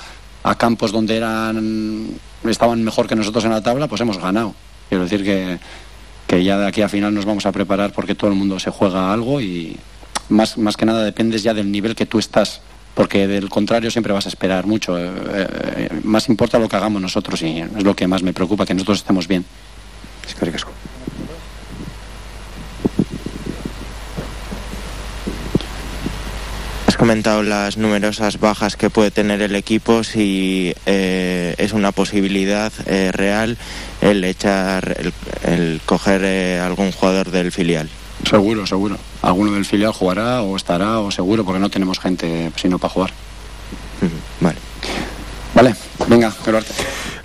campos donde eran estaban mejor que nosotros en la tabla, pues hemos ganado. Quiero decir que, que ya de aquí a final nos vamos a preparar porque todo el mundo se juega algo y más, más que nada dependes ya del nivel que tú estás porque del contrario siempre vas a esperar mucho. Eh, eh, más importa lo que hagamos nosotros y es lo que más me preocupa, que nosotros estemos bien. Es que Has comentado las numerosas bajas que puede tener el equipo, si eh, es una posibilidad real el echar, el coger algún jugador del filial. Seguro, seguro. Alguno del filial jugará o estará o seguro porque no tenemos gente sino para jugar. Vale. Vale, venga, arte.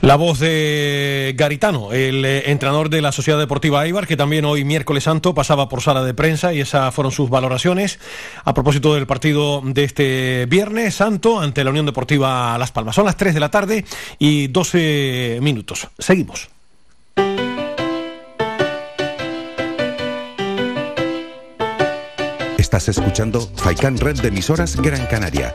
La voz de Garitano, el eh, entrenador de la Sociedad Deportiva Eibar, que también hoy miércoles santo pasaba por sala de prensa y esas fueron sus valoraciones a propósito del partido de este viernes santo ante la Unión Deportiva Las Palmas. Son las 3 de la tarde y 12 minutos. Seguimos. Estás escuchando Faikan Red de emisoras Gran Canaria.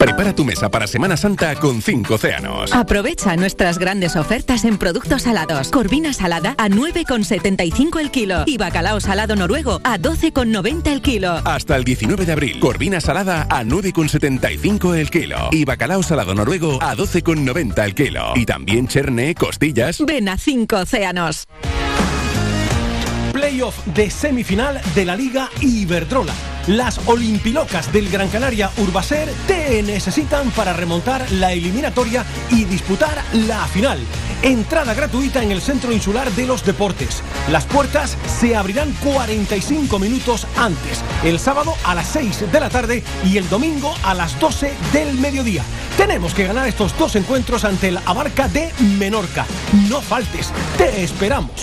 Prepara tu mesa para Semana Santa con 5 océanos. Aprovecha nuestras grandes ofertas en productos salados. Corvina salada a 9,75 el kilo y bacalao salado noruego a 12,90 el kilo. Hasta el 19 de abril, corvina salada a 9,75 el kilo y bacalao salado noruego a 12,90 el kilo. Y también cherne, costillas. Ven a 5 océanos. Playoff de semifinal de la Liga Iberdrola las Olimpilocas del Gran Canaria Urbaser te necesitan para remontar la eliminatoria y disputar la final. Entrada gratuita en el Centro Insular de los Deportes. Las puertas se abrirán 45 minutos antes, el sábado a las 6 de la tarde y el domingo a las 12 del mediodía. Tenemos que ganar estos dos encuentros ante el Abarca de Menorca. No faltes, te esperamos.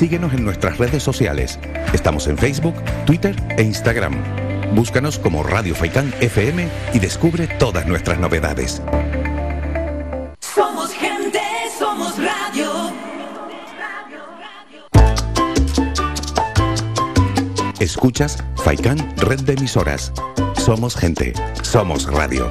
Síguenos en nuestras redes sociales. Estamos en Facebook, Twitter e Instagram. Búscanos como Radio Faikán FM y descubre todas nuestras novedades. Somos gente, somos radio. Escuchas Faikán Red de Emisoras. Somos gente, somos radio.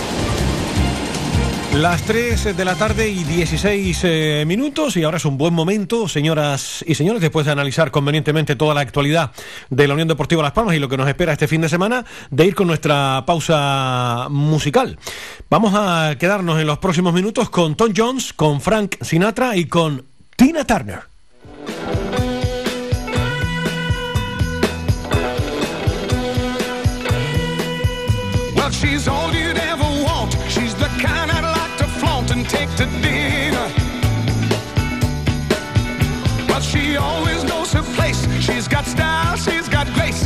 Las 3 de la tarde y 16 eh, minutos y ahora es un buen momento, señoras y señores, después de analizar convenientemente toda la actualidad de la Unión Deportiva Las Palmas y lo que nos espera este fin de semana, de ir con nuestra pausa musical. Vamos a quedarnos en los próximos minutos con Tom Jones, con Frank Sinatra y con Tina Turner. Take to dinner. But she always knows her place. She's got style, she's got grace.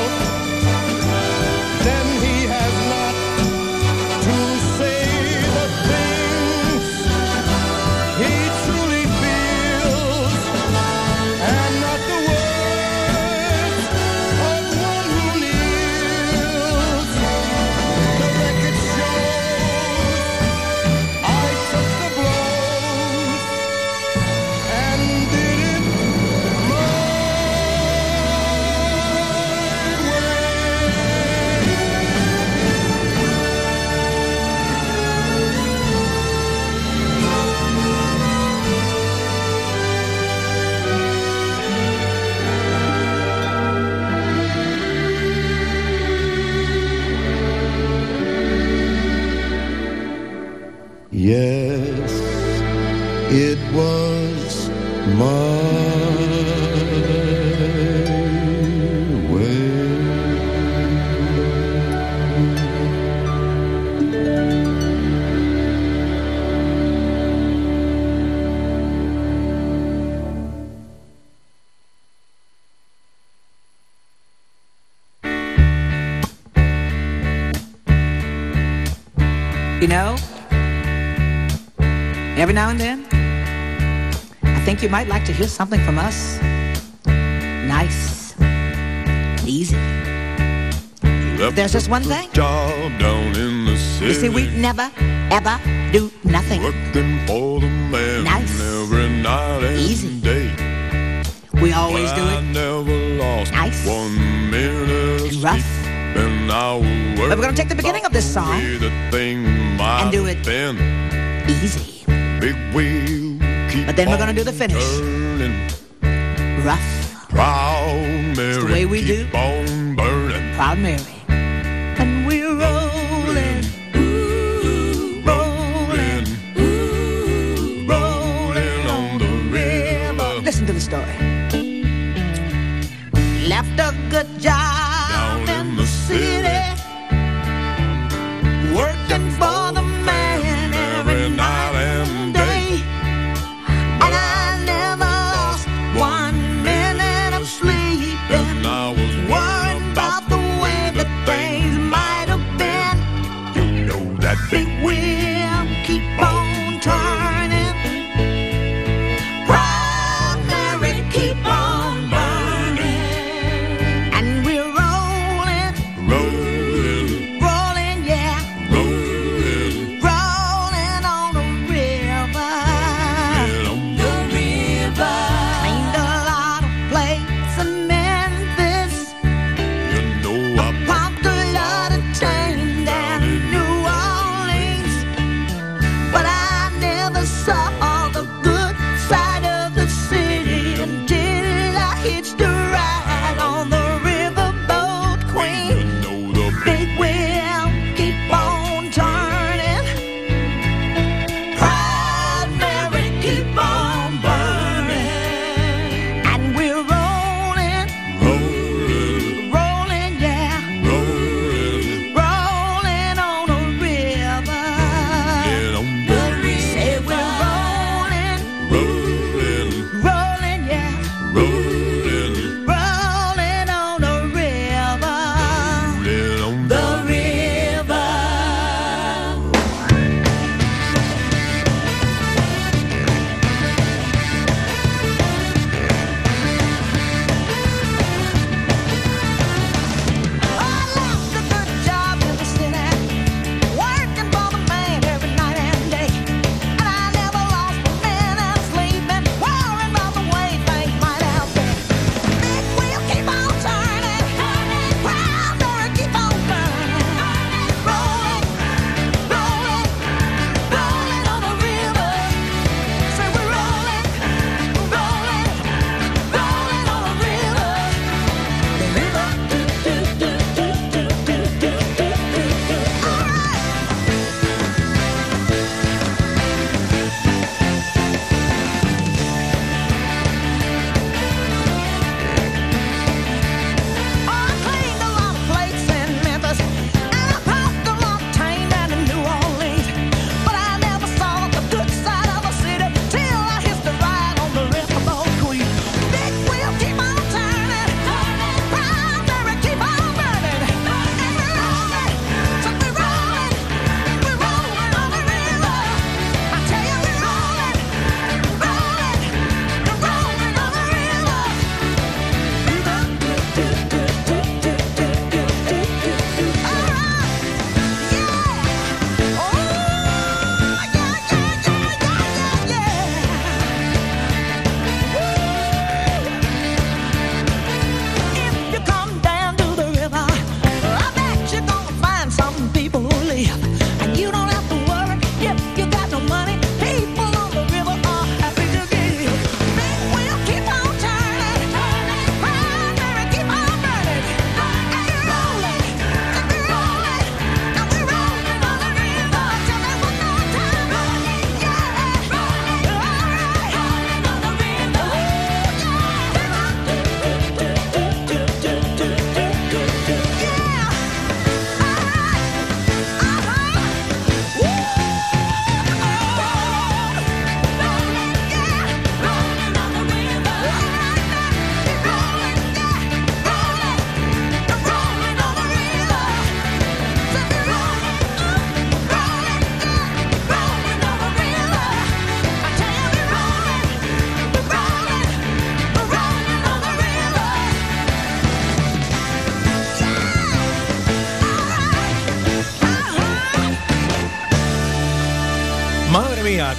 You might like to hear something from us? Nice and easy. There's just one thing. Job down in the city. You see, we never, ever do nothing. Working for the man. Nice. Every night and easy. day. We always do it. nice. and rough. We're gonna take the beginning of this song and do it easy. Big wheel but then we're gonna do the finish. Turning. Rough. Proud Mary. It's the way we do. On burning. Proud Mary.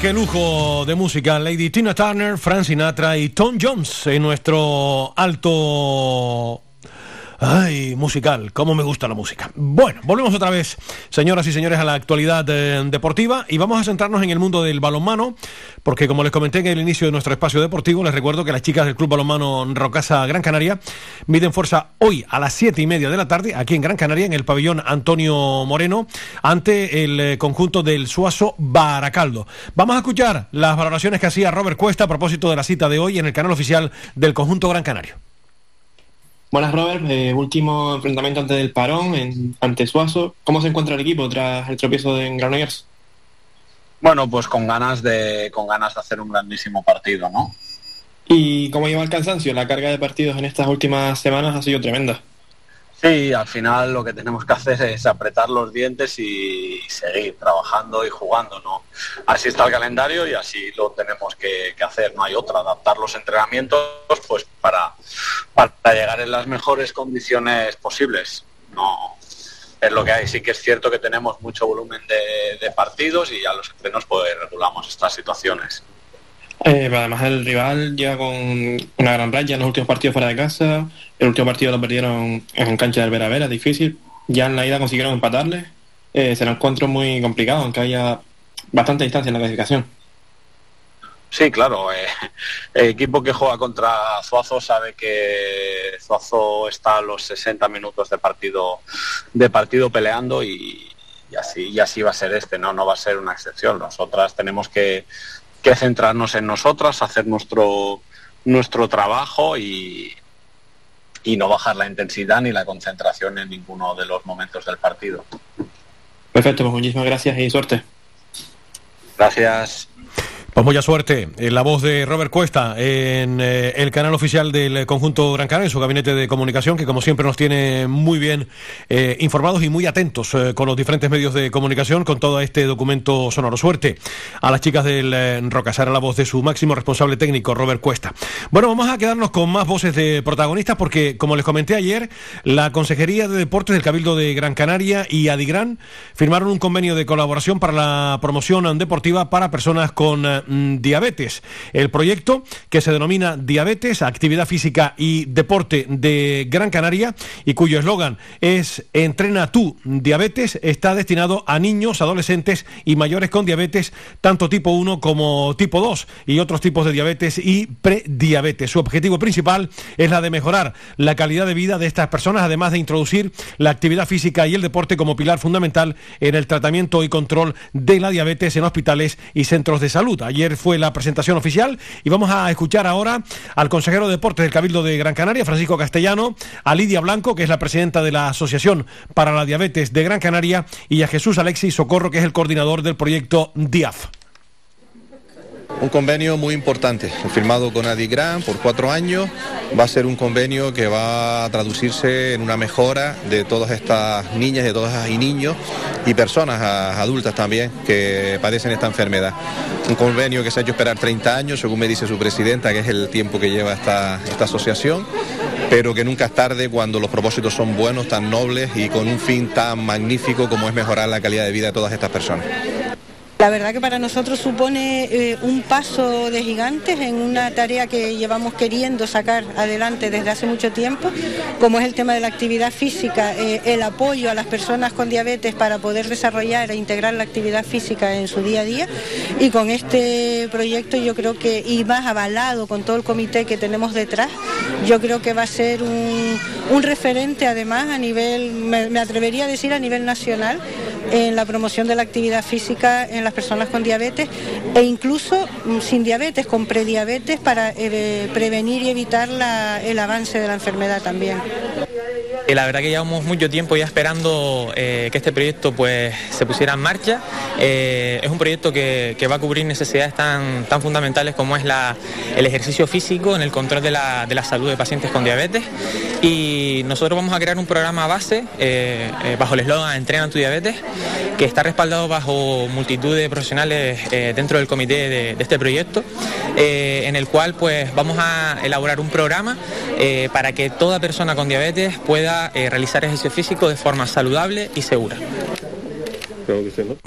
Qué lujo de música, Lady Tina Turner, Frank Sinatra y Tom Jones en nuestro alto Ay, musical, cómo me gusta la música. Bueno, volvemos otra vez, señoras y señores, a la actualidad eh, deportiva y vamos a centrarnos en el mundo del balonmano, porque como les comenté en el inicio de nuestro espacio deportivo, les recuerdo que las chicas del Club Balonmano Rocasa Gran Canaria miden fuerza hoy a las siete y media de la tarde, aquí en Gran Canaria, en el pabellón Antonio Moreno, ante el eh, conjunto del Suazo Baracaldo. Vamos a escuchar las valoraciones que hacía Robert Cuesta a propósito de la cita de hoy en el canal oficial del conjunto Gran Canario. Buenas, Robert. Eh, último enfrentamiento antes del parón en, ante Suazo. ¿Cómo se encuentra el equipo tras el tropiezo de Granollers? Bueno, pues con ganas de con ganas de hacer un grandísimo partido, ¿no? ¿Y cómo lleva el cansancio? La carga de partidos en estas últimas semanas ha sido tremenda. Sí, al final lo que tenemos que hacer es apretar los dientes y seguir trabajando y jugando, ¿no? Así está el calendario y así lo tenemos que, hacer, no hay otra, adaptar los entrenamientos pues para, para llegar en las mejores condiciones posibles. No es lo que hay, sí que es cierto que tenemos mucho volumen de, de partidos y a los entrenos pues regulamos estas situaciones. Eh, además el rival llega con una gran playa en los últimos partidos fuera de casa. El último partido lo perdieron en cancha del Vera Vera, difícil. Ya en la ida consiguieron empatarle. Eh, será un encuentro muy complicado, aunque haya bastante distancia en la clasificación. Sí, claro. eh, el equipo que juega contra Zuazo sabe que Zuazo está a los 60 minutos de partido de partido peleando y, y así y así va a ser este, no no va a ser una excepción. Nosotras tenemos que, que centrarnos en nosotras, hacer nuestro nuestro trabajo y y no bajar la intensidad ni la concentración en ninguno de los momentos del partido. Perfecto, pues muchísimas gracias y suerte. Gracias. Pues mucha suerte. En la voz de Robert Cuesta en eh, el canal oficial del conjunto Gran Canaria, en su gabinete de comunicación, que como siempre nos tiene muy bien eh, informados y muy atentos eh, con los diferentes medios de comunicación con todo este documento sonoro. Suerte a las chicas del eh, Rocasar, la voz de su máximo responsable técnico, Robert Cuesta. Bueno, vamos a quedarnos con más voces de protagonistas porque, como les comenté ayer, la Consejería de Deportes del Cabildo de Gran Canaria y Adigran firmaron un convenio de colaboración para la promoción deportiva para personas con mm, diabetes. El proyecto, que se denomina Diabetes, Actividad Física y Deporte de Gran Canaria y cuyo eslogan es Entrena tú diabetes, está destinado a niños, adolescentes y mayores con diabetes, tanto tipo 1 como tipo 2 y otros tipos de diabetes y prediabetes. Su objetivo principal es la de mejorar la calidad de vida de estas personas, además de introducir la actividad física y el deporte como pilar fundamental en el tratamiento y control de la diabetes en hospitales y centros de salud. Ayer fue la presentación oficial y vamos a escuchar ahora al consejero de deportes del Cabildo de Gran Canaria, Francisco Castellano, a Lidia Blanco, que es la presidenta de la Asociación para la Diabetes de Gran Canaria, y a Jesús Alexis Socorro, que es el coordinador del proyecto DIAF. Un convenio muy importante, firmado con Adigran por cuatro años. Va a ser un convenio que va a traducirse en una mejora de todas estas niñas, de todas y niños y personas adultas también que padecen esta enfermedad. Un convenio que se ha hecho esperar 30 años, según me dice su presidenta, que es el tiempo que lleva esta, esta asociación, pero que nunca es tarde cuando los propósitos son buenos, tan nobles y con un fin tan magnífico como es mejorar la calidad de vida de todas estas personas. La verdad que para nosotros supone eh, un paso de gigantes en una tarea que llevamos queriendo sacar adelante desde hace mucho tiempo, como es el tema de la actividad física, eh, el apoyo a las personas con diabetes para poder desarrollar e integrar la actividad física en su día a día. Y con este proyecto yo creo que, y más avalado con todo el comité que tenemos detrás, yo creo que va a ser un, referente además a nivel, me, me atrevería a decir a nivel nacional, en la promoción de la actividad física en las personas con diabetes e incluso mm, sin diabetes, con prediabetes para eh, prevenir y evitar la- el avance de la enfermedad también. Y la verdad que llevamos mucho tiempo ya esperando eh, que este proyecto pues se pusiera en marcha. Eh, es un proyecto que, que va a cubrir necesidades tan, tan fundamentales como es la- el ejercicio físico en el control de la, de la salud de pacientes con diabetes. Y nosotros vamos a crear un programa base eh, eh, bajo el eslogan Entrena tu diabetes, que está respaldado bajo multitud de profesionales eh, dentro del comité de, este proyecto, eh, en el cual pues vamos a elaborar un programa eh, para que toda persona con diabetes pueda realizar ejercicio físico de forma saludable y segura.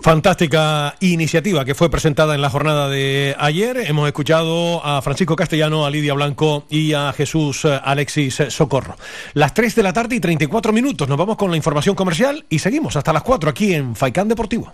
Fantástica iniciativa que fue presentada en la jornada de ayer. Hemos escuchado a Francisco Castellano, a Lidia Blanco y a Jesús Alexis Socorro. Las 3 de la tarde y 34 minutos. Nos vamos con la información comercial y seguimos hasta las 4 aquí en Faicán Deportivo.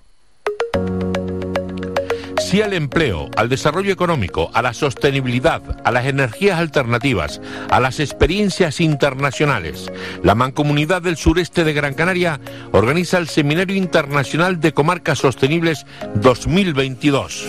Sí al empleo, al desarrollo económico, a la sostenibilidad, a las energías alternativas, a las experiencias internacionales. La Mancomunidad del Sureste de Gran Canaria organiza el Seminario Internacional de Comarcas Sostenibles 2022.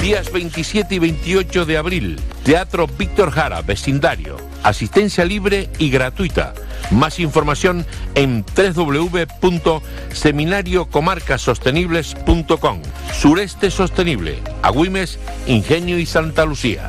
Días 27 y 28 de abril, Teatro Víctor Jara, vecindario. Asistencia libre y gratuita. Más información en www.seminariocomarcasostenibles.com. Sureste Sostenible, Agüimes, Ingenio y Santa Lucía.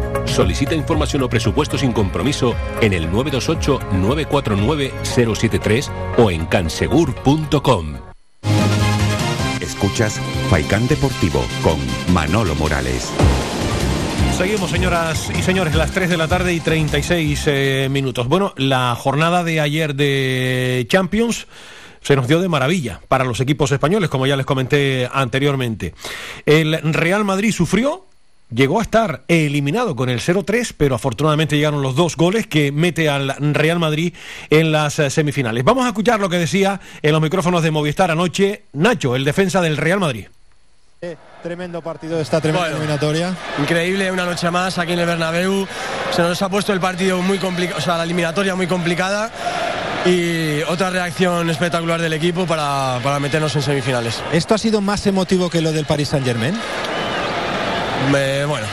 Solicita información o presupuesto sin compromiso en el 928-949-073 o en cansegur.com. Escuchas Faikán Deportivo con Manolo Morales. Seguimos, señoras y señores, las 3 de la tarde y 36 eh, minutos. Bueno, la jornada de ayer de Champions se nos dio de maravilla para los equipos españoles, como ya les comenté anteriormente. El Real Madrid sufrió, llegó a estar eliminado con el 0-3, pero afortunadamente llegaron los dos goles que mete al Real Madrid en las eh, semifinales. Vamos a escuchar lo que decía en los micrófonos de Movistar anoche Nacho, el defensa del Real Madrid. Tremendo partido de esta tremenda eliminatoria. Increíble, una noche más aquí en el Bernabéu. Se nos ha puesto el partido muy complicado, o sea, la eliminatoria muy complicada y otra reacción espectacular del equipo para, para meternos en semifinales. ¿Esto ha sido más emotivo que lo del Paris Saint Germain? Eh, bueno,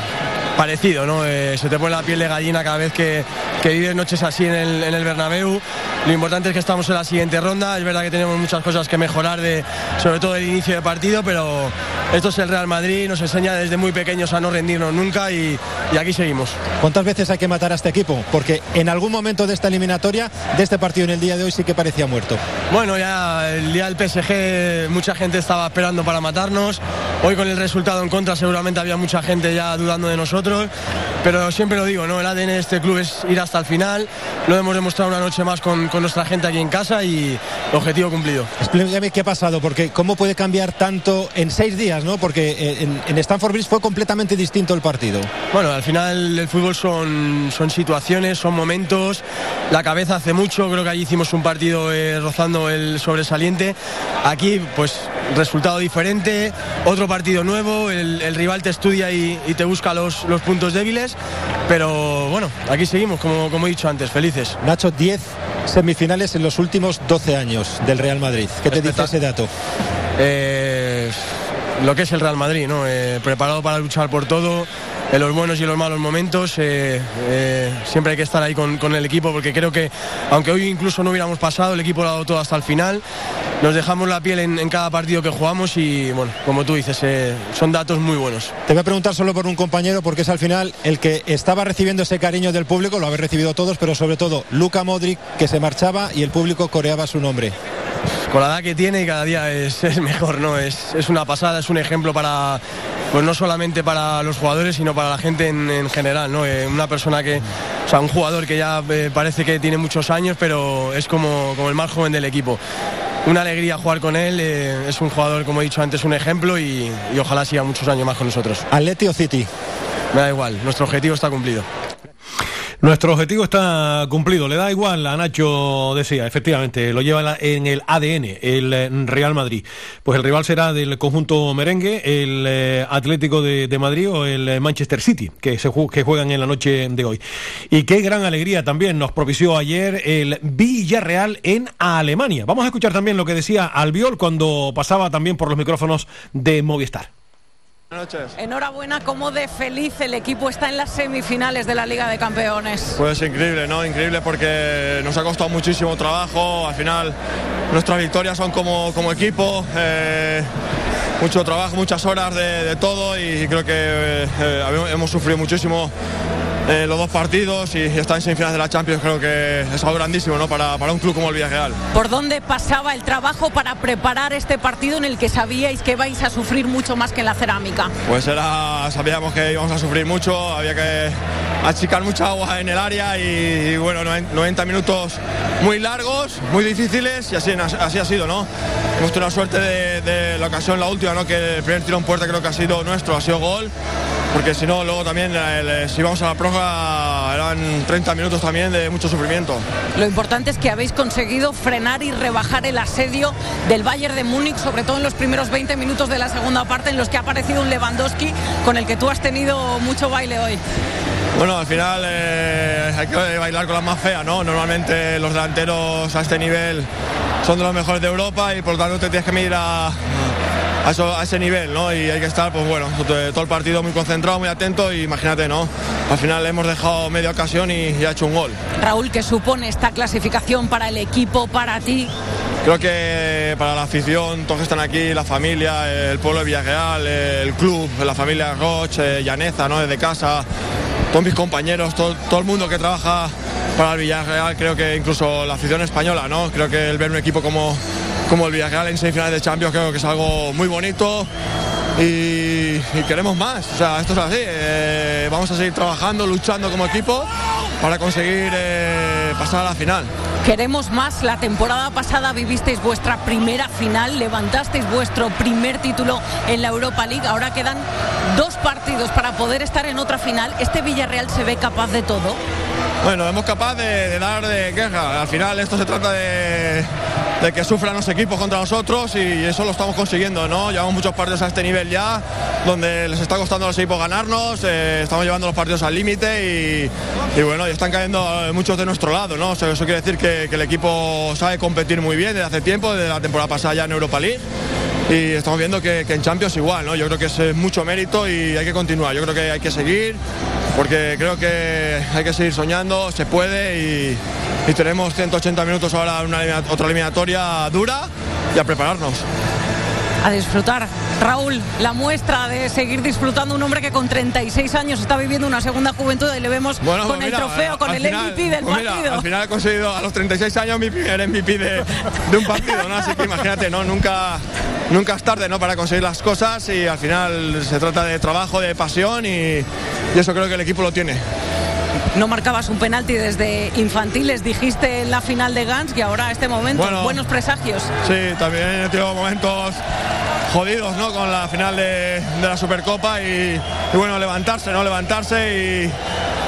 parecido, ¿no? Eh, se te pone la piel de gallina cada vez que, que vives noches así en el, en el Bernabéu. Lo importante es que estamos en la siguiente ronda. Es verdad que tenemos muchas cosas que mejorar, de, sobre todo el inicio de partido, pero esto es el Real Madrid, nos enseña desde muy pequeños a no rendirnos nunca y, y aquí seguimos. ¿Cuántas veces hay que matar a este equipo? Porque en algún momento de esta eliminatoria, de este partido en el día de hoy, sí que parecía muerto. Bueno, ya el día del PSG mucha gente estaba esperando para matarnos. Hoy con el resultado en contra seguramente había mucha gente ya dudando de nosotros. Pero siempre lo digo, ¿no? El ADN de este club es ir hasta el final. Lo hemos demostrado una noche más con, con nuestra gente aquí en casa y objetivo cumplido. Explícame qué ha pasado, porque cómo puede cambiar tanto en seis días, ¿no? Porque eh, en, en Stamford Bridge fue completamente distinto el partido. Bueno, al final el fútbol son, son situaciones, son momentos. La cabeza hace mucho, creo que allí hicimos un partido eh, rozando el sobresaliente. Aquí, pues, resultado diferente, otro partido nuevo, el, el rival te estudia y, y te busca los, los puntos débiles. Pero bueno, aquí seguimos, como, como he dicho antes, felices. Nacho, 10 semifinales en los últimos 12 años del Real Madrid. ¿Qué te dice ese dato? Eh, lo que es el Real Madrid, ¿no? Eh, preparado para luchar por todo, en los buenos y en los malos momentos. eh, eh, siempre hay que estar ahí con, con el equipo porque creo que, aunque hoy incluso no hubiéramos pasado, el equipo lo ha dado todo hasta el final. Nos dejamos la piel en, en cada partido que jugamos y, bueno, como tú dices, eh, son datos muy buenos. Te voy a preguntar solo por un compañero, porque es al final el que estaba recibiendo ese cariño del público, lo habéis recibido todos, pero sobre todo Luca Modric, que se marchaba y el público coreaba su nombre. con la edad que tiene y cada día es, es mejor, ¿no? Es, es una pasada, es un ejemplo para, pues no solamente para los jugadores, sino para la gente en, en general, ¿no? Eh, una persona que, o sea, un jugador que ya eh, parece que tiene muchos años, pero es como, como el más joven del equipo. Una alegría jugar con él, eh, es un jugador, como he dicho antes, un ejemplo y, y ojalá siga muchos años más con nosotros. Atleti o City. Me da igual, nuestro objetivo está cumplido. Nuestro objetivo está cumplido, le da igual a Nacho decía, efectivamente, lo lleva en el ADN, el eh, Real Madrid. Pues el rival será del conjunto merengue, el eh, Atlético de, Madrid o el eh, Manchester City, que, se que juegan en la noche de hoy. Y qué gran alegría también nos propició ayer el Villarreal en Alemania. Vamos a escuchar también lo que decía Albiol cuando pasaba también por los micrófonos de Movistar. Buenas noches. Enhorabuena, cómo de feliz el equipo está en las semifinales de la Liga de Campeones. Pues increíble, ¿no? Increíble porque nos ha costado muchísimo trabajo. Al final, nuestras victorias son como, como equipo. eh, mucho trabajo, muchas horas de, de todo y creo que eh, eh, hemos sufrido muchísimo eh, los dos partidos y estar en semifinales de la Champions creo que es algo grandísimo ¿no? para, para un club como el Villarreal. ¿Por dónde pasaba el trabajo para preparar este partido en el que sabíais que vais a sufrir mucho más que en la cerámica? Pues era, sabíamos que íbamos a sufrir mucho, había que achicar mucha agua en el área y, y bueno, noven- 90 minutos muy largos, muy difíciles y así, así ha sido, ¿no? Hemos tenido la suerte de, de la ocasión, la última, ¿no? Que el primer tiro en puerta creo que ha sido nuestro, ha sido gol, porque si no, luego también, el- si vamos a la prórroga, eran 30 minutos también de mucho sufrimiento. Lo importante es que habéis conseguido frenar y rebajar el asedio del Bayern de Múnich, sobre todo en los primeros 20 minutos de la segunda parte, en los que ha aparecido un Lewandowski con el que tú has tenido mucho baile hoy. Bueno, al final eh, hay que bailar con las más feas, ¿no? Normalmente los delanteros a este nivel son de los mejores de Europa y por lo tanto te tienes que medir a, a, eso- a ese nivel, ¿no? Y hay que estar, pues bueno, to- todo el partido muy concentrado, muy atento y imagínate, ¿no? Al final hemos dejado media ocasión y, y ha hecho un gol. Raúl, ¿qué supone esta clasificación para el equipo, para ti? Creo que para la afición, todos que están aquí, la familia, el pueblo de Villarreal, el club, la familia Roche, Llaneza, ¿no? Desde casa, todos mis compañeros, todo, todo el mundo que trabaja para el Villarreal, creo que incluso la afición española, ¿no? Creo que el ver un equipo como, como el Villarreal en semifinales de Champions creo que es algo muy bonito y, queremos más. O sea, esto es así. eh, vamos a seguir trabajando, luchando como equipo para conseguir eh, pasar a la final. Queremos más. La temporada pasada vivisteis vuestra primera final, levantasteis vuestro primer título en la Europa League. Ahora quedan dos partidos para poder estar en otra final. ¿Este Villarreal se ve capaz de todo? Bueno, hemos capaz de, dar de queja. Al final esto se trata de, que sufran los equipos contra nosotros y eso lo estamos consiguiendo, ¿no? Llevamos muchos partidos a este nivel ya, donde les está costando a los equipos ganarnos, eh, estamos llevando los partidos al límite y, bueno, y están cayendo eh, muchos de nuestro lado, ¿no? Eso quiere decir que, el equipo sabe competir muy bien desde hace tiempo, desde la temporada pasada ya en Europa League. Y estamos viendo que, que en Champions igual, ¿no? Yo creo que es mucho mérito y hay que continuar. Yo creo que hay que seguir, porque creo que hay que seguir soñando, se puede y, y tenemos 180 minutos ahora, una otra eliminatoria dura y a prepararnos. A disfrutar. Raúl, la muestra de seguir disfrutando un hombre que con 36 años está viviendo una segunda juventud y le vemos Bueno, con pues el mira, trofeo, con el final- MVP del pues mira, partido. al final he conseguido a los 36 años mi primer MVP de, de un partido, ¿no? Así que imagínate, ¿no? Nunca, nunca es tarde, ¿no? Para conseguir las cosas y al final se trata de trabajo, de pasión y, y eso creo que el equipo lo tiene. No marcabas un penalti desde infantiles, dijiste en la final de Gans y ahora este momento, Bueno. buenos presagios. Sí, también he tenido momentos jodidos, ¿no? Con la final de, de la Supercopa y, y bueno, levantarse, ¿no? Levantarse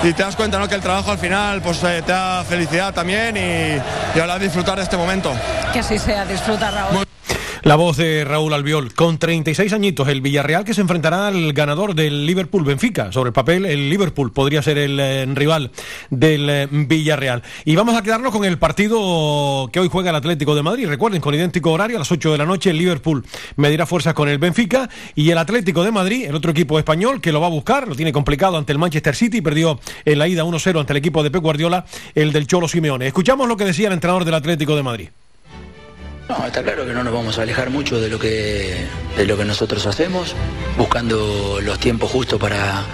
y, y te das cuenta, ¿no? Que el trabajo al final, pues eh, te da felicidad también y, y ahora disfrutar de este momento. Que así sea, disfruta Raúl. La voz de Raúl Albiol, con 36 añitos, el Villarreal que se enfrentará al ganador del Liverpool Benfica. Sobre el papel, el Liverpool podría ser el eh, rival del eh, Villarreal. Y vamos a quedarnos con el partido que hoy juega el Atlético de Madrid. Recuerden, con idéntico horario, a las 8 de la noche, el Liverpool medirá fuerzas con el Benfica. Y el Atlético de Madrid, el otro equipo español que lo va a buscar, lo tiene complicado ante el Manchester City, perdió en la ida 1-0 ante el equipo de Pep Guardiola, el del Cholo Simeone. Escuchamos lo que decía el entrenador del Atlético de Madrid. No, está claro que no nos vamos a alejar mucho de lo que, de lo que nosotros hacemos, buscando los tiempos justos para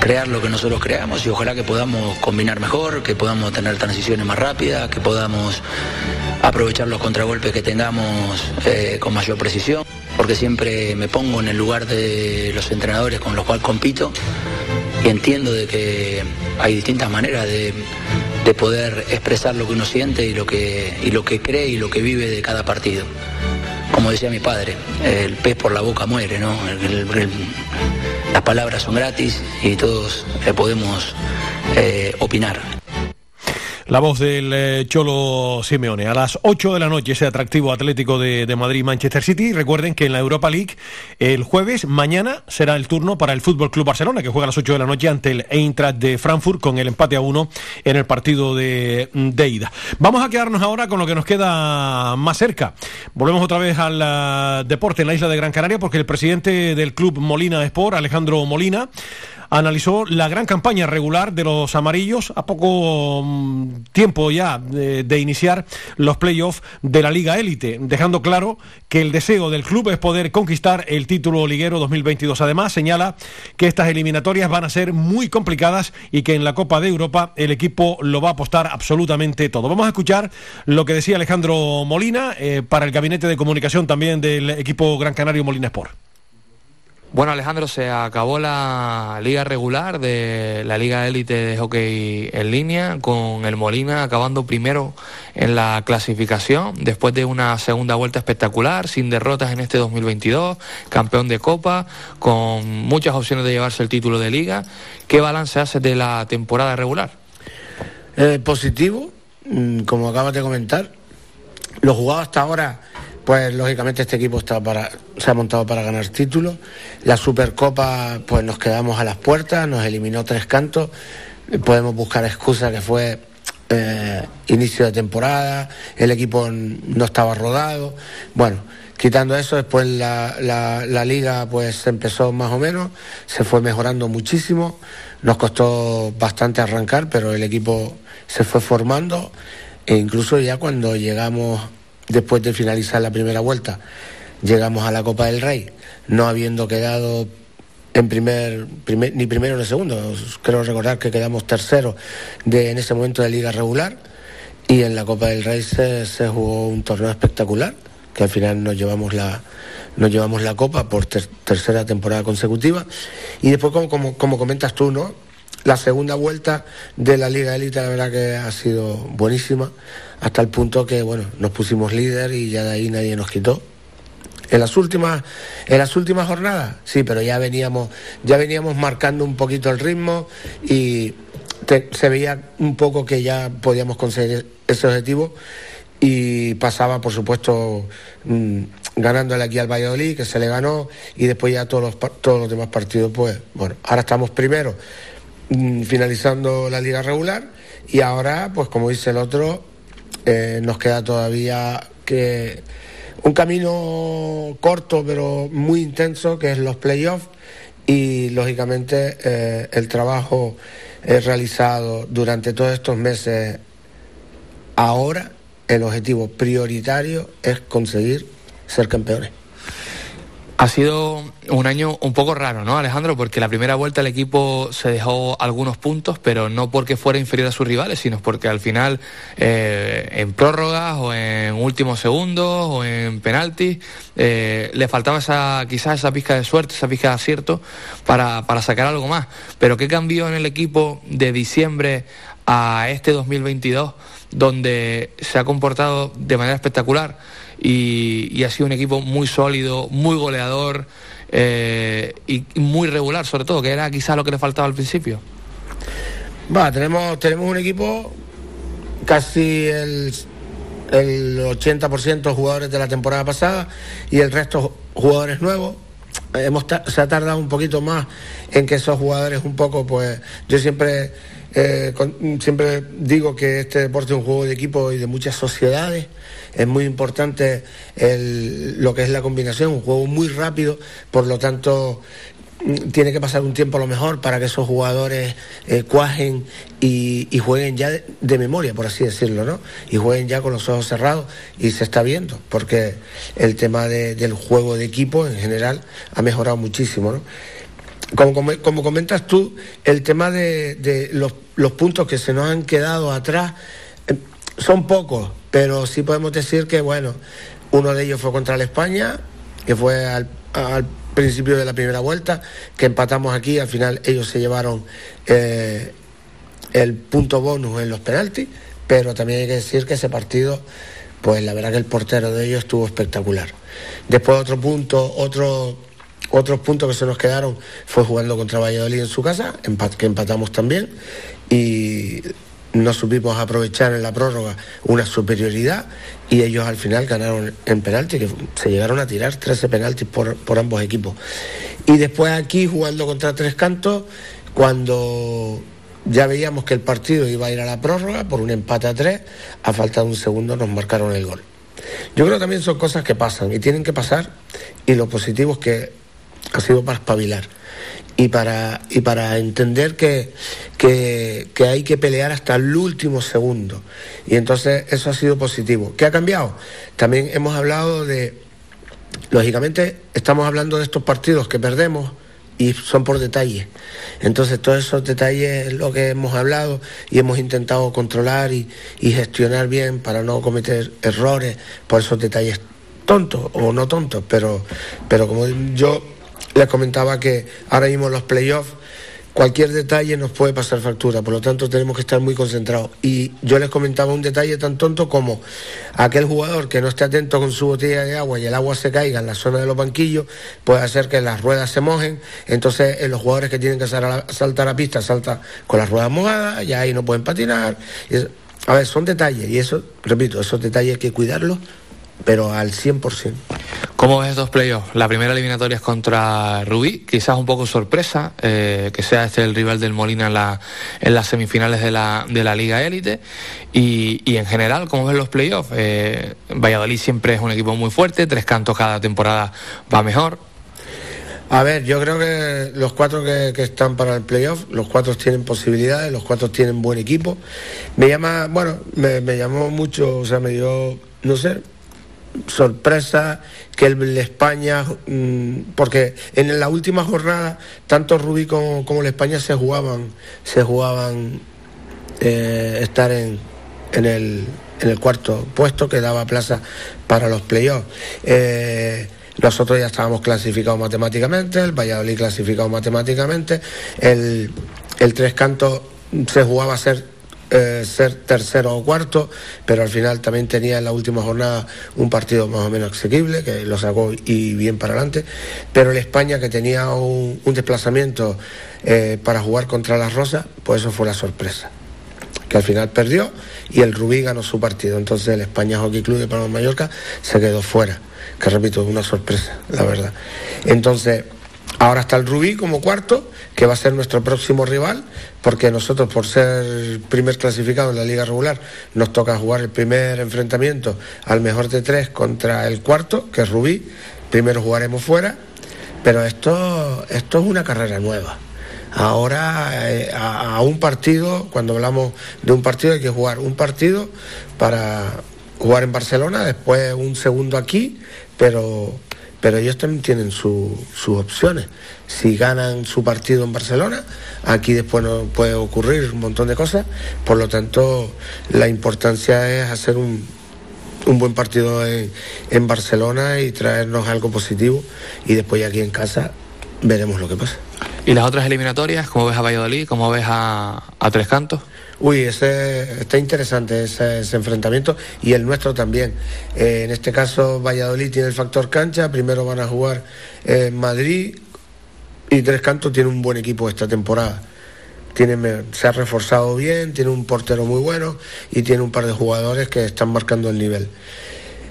crear lo que nosotros creamos y ojalá que podamos combinar mejor, que podamos tener transiciones más rápidas, que podamos aprovechar los contragolpes que tengamos eh, con mayor precisión. Porque siempre me pongo en el lugar de los entrenadores con los cuales compito y entiendo de que hay distintas maneras de, de poder expresar lo que uno siente y lo que, y lo que cree y lo que vive de cada partido. Como decía mi padre, el pez por la boca muere, ¿no? Las palabras son gratis y todos eh, podemos eh, opinar. La voz del eh, Cholo Simeone. A las 8 de la noche ese atractivo atlético de, de Madrid-Manchester City. Recuerden que en la Europa League el jueves, mañana, será el turno para el Fútbol Club Barcelona, que juega a las 8 de la noche ante el Eintracht de Frankfurt con el empate a 1 en el partido de, de ida. Vamos a quedarnos ahora con lo que nos queda más cerca. Volvemos otra vez al ah, deporte en la isla de Gran Canaria porque el presidente del club Molina Sport, Alejandro Molina, analizó la gran campaña regular de los amarillos a poco mm, tiempo ya de, iniciar los playoffs de la Liga Élite, dejando claro que el deseo del club es poder conquistar el título liguero 2022. Además, señala que estas eliminatorias van a ser muy complicadas y que en la Copa de Europa el equipo lo va a apostar absolutamente todo. Vamos a escuchar lo que decía Alejandro Molina eh, para el gabinete de comunicación también del equipo Gran Canario Molina Sport. Bueno, Alejandro, se acabó la liga regular de la Liga Élite de Hockey en línea, con el Molina acabando primero en la clasificación, después de una segunda vuelta espectacular, sin derrotas en este 2022, campeón de Copa, con muchas opciones de llevarse el título de liga. ¿Qué balance hace de la temporada regular? Eh, positivo, mm, como acabas de comentar. Lo jugado hasta ahora, pues lógicamente este equipo se ha montado para ganar títulos. La Supercopa, pues nos quedamos a las puertas, nos eliminó tres cantos. Podemos buscar excusas que fue eh, inicio de temporada, el equipo no estaba rodado. Bueno, quitando eso, después la, la- la liga pues empezó más o menos, se fue mejorando muchísimo, nos costó bastante arrancar, pero el equipo se fue formando e incluso ya cuando llegamos, después de finalizar la primera vuelta, llegamos a la Copa del Rey, no habiendo quedado en primer, ni primero ni segundo, creo recordar que quedamos tercero de, en ese momento de liga regular y en la Copa del Rey se, jugó un torneo espectacular, que al final nos llevamos la, nos llevamos la Copa por ter- tercera temporada consecutiva y después como, como, como comentas tú, ¿no? La segunda vuelta de la Liga Élite la verdad que ha sido buenísima, hasta el punto que bueno, nos pusimos líder y ya de ahí nadie nos quitó. En las últimas, en las últimas jornadas, sí, pero ya veníamos, ya veníamos marcando un poquito el ritmo y se veía un poco que ya podíamos conseguir ese objetivo y pasaba, por supuesto, mm, ganándole aquí al Valladolid, que se le ganó, y después ya todos los, todos los demás partidos, pues, bueno, ahora estamos primero finalizando la liga regular y ahora, pues como dice el otro, eh, nos queda todavía que un camino corto pero muy intenso que es los playoffs y lógicamente eh, el trabajo eh, realizado durante todos estos meses ahora el objetivo prioritario es conseguir ser campeones. Ha sido un año un poco raro, ¿no, Alejandro? Porque la primera vuelta el equipo se dejó algunos puntos, pero no porque fuera inferior a sus rivales, sino porque al final, eh, en prórrogas o en últimos segundos o en penaltis, eh, le faltaba esa, quizás esa pizca de suerte, esa pizca de acierto para, para sacar algo más. Pero ¿qué cambió en el equipo de diciembre a este 2022, donde se ha comportado de manera espectacular? Y, y ha sido un equipo muy sólido, muy goleador eh, y muy regular sobre todo, que era quizás lo que le faltaba al principio. Va, tenemos, tenemos un equipo casi el, el 80% jugadores de la temporada pasada y el resto jugadores nuevos. Hemos se ha tardado un poquito más en que esos jugadores un poco, pues yo siempre, eh, siempre digo que este deporte es un juego de equipo y de muchas sociedades. Es muy importante lo que es la combinación, un juego muy rápido, por lo tanto mm, tiene que pasar un tiempo a lo mejor para que esos jugadores eh, cuajen y, jueguen ya de, memoria, por así decirlo, ¿no? Y jueguen ya con los ojos cerrados y se está viendo, porque el tema de- del juego de equipo en general ha mejorado muchísimo, ¿no? Como, como- comentas tú, el tema de, los puntos que se nos han quedado atrás eh, son pocos, pero sí podemos decir que, bueno, uno de ellos fue contra la España, que fue al, principio de la primera vuelta, que empatamos aquí, al final ellos se llevaron eh, el punto bonus en los penaltis, pero también hay que decir que ese partido, pues la verdad que el portero de ellos estuvo espectacular. Después otro punto, otro, otros puntos que se nos quedaron fue jugando contra Valladolid en su casa, que empatamos también, y no supimos aprovechar en la prórroga una superioridad y ellos al final ganaron en penalti, que se llegaron a tirar 13 penaltis por, por ambos equipos. Y después aquí jugando contra Tres Cantos, cuando ya veíamos que el partido iba a ir a la prórroga por un empate a tres, a falta de un segundo nos marcaron el gol. Yo creo que también son cosas que pasan y tienen que pasar y lo positivo es que ha sido para espabilar y para, y para entender que, que, hay que pelear hasta el último segundo. Y entonces eso ha sido positivo. ¿Qué ha cambiado? También hemos hablado de, lógicamente, estamos hablando de estos partidos que perdemos y son por detalles. Entonces todos esos detalles es lo que hemos hablado y hemos intentado controlar y, y gestionar bien para no cometer errores por esos detalles tontos o no tontos, pero, pero como yo les comentaba que ahora mismo los playoffs cualquier detalle nos puede pasar factura, por lo tanto tenemos que estar muy concentrados. Y yo les comentaba un detalle tan tonto como aquel jugador que no esté atento con su botella de agua y el agua se caiga en la zona de los banquillos, puede hacer que las ruedas se mojen, entonces eh, los jugadores que tienen que saltar a pista saltan con las ruedas mojadas, ya ahí no pueden patinar. A ver, son detalles, y eso, repito, esos detalles hay que cuidarlos, pero al 100%. ¿Cómo ves estos playoffs? La primera eliminatoria es contra Rubí, quizás un poco sorpresa eh, que sea este el rival del Molina en, la- en las semifinales de la, de la Liga Élite. Y, y en general, ¿cómo ves los playoffs? Eh, Valladolid siempre es un equipo muy fuerte, tres cantos cada temporada va mejor. A ver, yo creo que los cuatro que, que están para el playoff, los cuatro tienen posibilidades, los cuatro tienen buen equipo. Me llama, bueno, me, me llamó mucho, o sea, me dio, no sé, sorpresa que el, España, mm, porque en la última jornada, tanto Rubí como, como el España se jugaban, se jugaban eh, estar en, en, el, en el cuarto puesto que daba plaza para los playoffs. Eh, nosotros ya estábamos clasificados matemáticamente, el Valladolid clasificado matemáticamente, el, el Tres Cantos se jugaba a ser, eh, ser tercero o cuarto, pero al final también tenía en la última jornada un partido más o menos asequible, que lo sacó y bien para adelante, pero el España que tenía un, desplazamiento eh, para jugar contra las Rosas, pues eso fue la sorpresa que al final perdió y el Rubí ganó su partido. Entonces el España Hockey Club de Palma Mallorca se quedó fuera, que repito, una sorpresa, la verdad. Entonces, ahora está el Rubí como cuarto, que va a ser nuestro próximo rival, porque nosotros por ser primer clasificado en la liga regular nos toca jugar el primer enfrentamiento al mejor de tres contra el cuarto, que es Rubí. Primero jugaremos fuera, pero esto, esto es una carrera nueva. Ahora eh, a, a un partido, cuando hablamos de un partido hay que jugar un partido para jugar en Barcelona, después un segundo aquí, pero, pero ellos también tienen su- sus opciones. Si ganan su partido en Barcelona, aquí después no puede ocurrir un montón de cosas, por lo tanto la importancia es hacer un, un buen partido en, en Barcelona y traernos algo positivo y después aquí en casa veremos lo que pasa. ¿Y las otras eliminatorias? ¿Cómo ves a Valladolid? ¿Cómo ves a, a Tres Cantos? Uy, ese está interesante ese, enfrentamiento y el nuestro también. Eh, en este caso Valladolid tiene el factor cancha, primero van a jugar en Madrid y Tres Cantos tiene un buen equipo esta temporada. Tiene, se ha reforzado bien, tiene un portero muy bueno y tiene un par de jugadores que están marcando el nivel.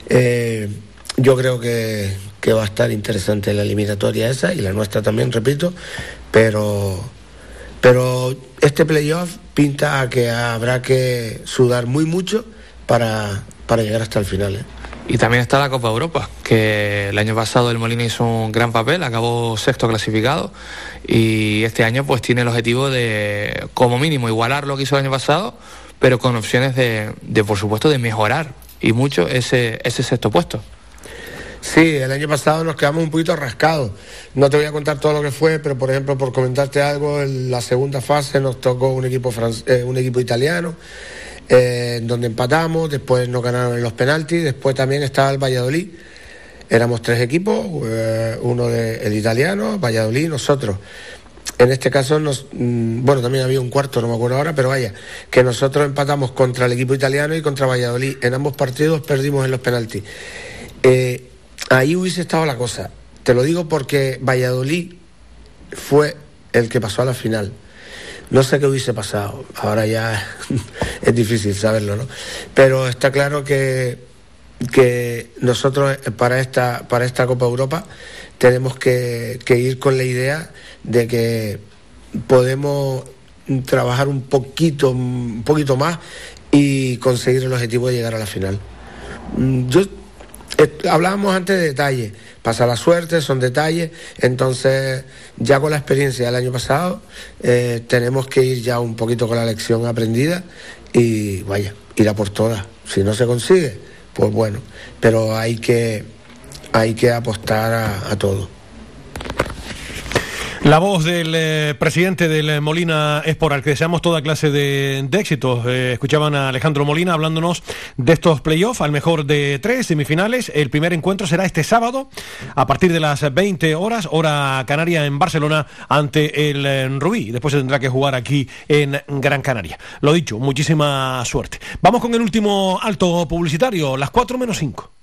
Eh, yo creo que va a estar interesante la eliminatoria esa y la nuestra también, repito, pero, pero este playoff pinta a que habrá que sudar muy mucho para, para llegar hasta el final. ¿eh? Y también está la Copa Europa, que el año pasado el Molina hizo un gran papel, acabó sexto clasificado y este año pues tiene el objetivo de como mínimo igualar lo que hizo el año pasado, pero con opciones de, de, por supuesto de mejorar y mucho ese, ese sexto puesto. Sí, el año pasado nos quedamos un poquito rascados. No te voy a contar todo lo que fue, pero por ejemplo, por comentarte algo, en la segunda fase nos tocó un equipo, eh, un equipo italiano, eh, donde empatamos, después nos ganaron en los penaltis, después también estaba el Valladolid, éramos tres equipos, eh, uno de, el italiano, Valladolid, nosotros. En este caso, mm, bueno, también había un cuarto, no me acuerdo ahora, pero vaya, que nosotros empatamos contra el equipo italiano y contra Valladolid. En ambos partidos perdimos en los penaltis. Eh, ahí hubiese estado la cosa. Te lo digo porque Valladolid fue el que pasó a la final. No sé qué hubiese pasado, ahora ya [LAUGHS] es difícil saberlo, ¿no? Pero está claro que, que nosotros eh, para esta, para esta Copa Europa tenemos que, que ir con la idea de que podemos trabajar un poquito, un poquito más y conseguir el objetivo de llegar a la final. Mm, Yo hablábamos antes de detalles, pasa la suerte, son detalles, entonces ya con la experiencia del año pasado eh, tenemos que ir ya un poquito con la lección aprendida y vaya, ir a por todas. Si no se consigue, pues bueno, pero hay que, hay que apostar a todo. La voz del eh, presidente del eh, Molina es por al que deseamos toda clase de, de éxitos. Eh, escuchaban a Alejandro Molina hablándonos de estos playoffs al mejor de tres semifinales. El primer encuentro será este sábado a partir de las 20 horas, hora canaria en Barcelona ante el Rubí. Después se tendrá que jugar aquí en Gran Canaria. Lo dicho, muchísima suerte. Vamos con el último alto publicitario, las 4 menos 5.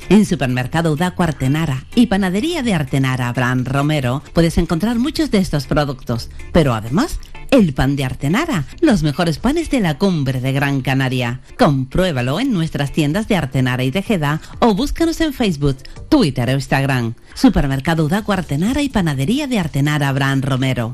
En Supermercado Udaco Artenara y Panadería de Artenara Abraham Romero puedes encontrar muchos de estos productos, pero además el pan de Artenara, los mejores panes de la cumbre de Gran Canaria. Compruébalo en nuestras tiendas de Artenara y Tejeda o búscanos en Facebook, Twitter o Instagram. Supermercado Udaco Artenara y Panadería de Artenara Abraham Romero.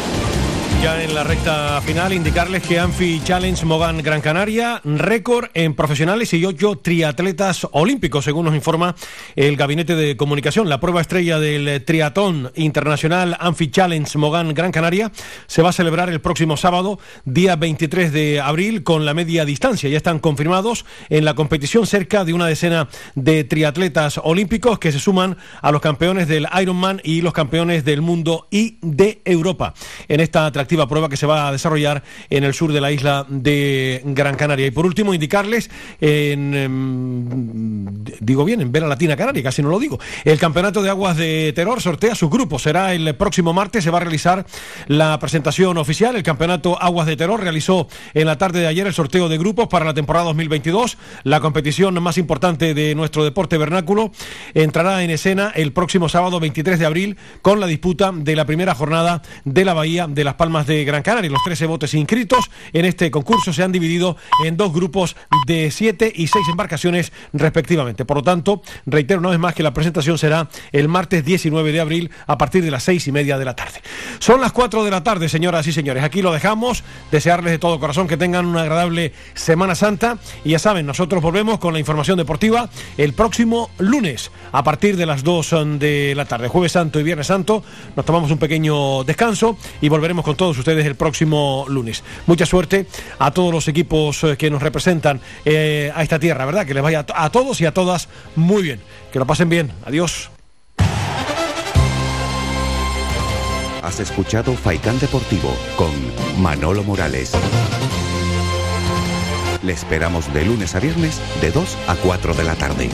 Ya en la recta final, indicarles que Anfi Challenge Mogan Gran Canaria, récord en profesionales y ocho triatletas olímpicos, según nos informa el Gabinete de Comunicación. La prueba estrella del triatlón internacional Anfi Challenge Mogan Gran Canaria se va a celebrar el próximo sábado, día 23 de abril, con la media distancia. Ya están confirmados en la competición cerca de una decena de triatletas olímpicos que se suman a los campeones del Ironman y los campeones del mundo y de Europa. En esta atractiva prueba que se va a desarrollar en el sur de la isla de Gran Canaria. Y por último, indicarles, en, em, digo bien, en Vera Latina Canaria, casi no lo digo, el Campeonato de Aguas de Terror sortea su grupo. Será el próximo martes, se va a realizar la presentación oficial. El Campeonato Aguas de Terror realizó en la tarde de ayer el sorteo de grupos para la temporada 2022. La competición más importante de nuestro deporte vernáculo entrará en escena el próximo sábado 23 de abril con la disputa de la primera jornada de la Bahía de Las Palmas de Gran Canaria. Los 13 botes inscritos en este concurso se han dividido en dos grupos de 7 y 6 embarcaciones respectivamente. Por lo tanto, reitero una vez más que la presentación será el martes 19 de abril a partir de las 6 y media de la tarde. Son las 4 de la tarde, señoras y señores. Aquí lo dejamos. Desearles de todo corazón que tengan una agradable Semana Santa. Y ya saben, nosotros volvemos con la información deportiva el próximo lunes a partir de las 2 de la tarde. Jueves Santo y Viernes Santo. Nos tomamos un pequeño descanso y volveremos con ustedes el próximo lunes. Mucha suerte a todos los equipos eh, que nos representan eh, a esta tierra, ¿verdad? Que les vaya a todos y a todas muy bien. Que lo pasen bien. Adiós. Has escuchado Faikán Deportivo con Manolo Morales. Le esperamos de lunes a viernes de 2 a 4 de la tarde.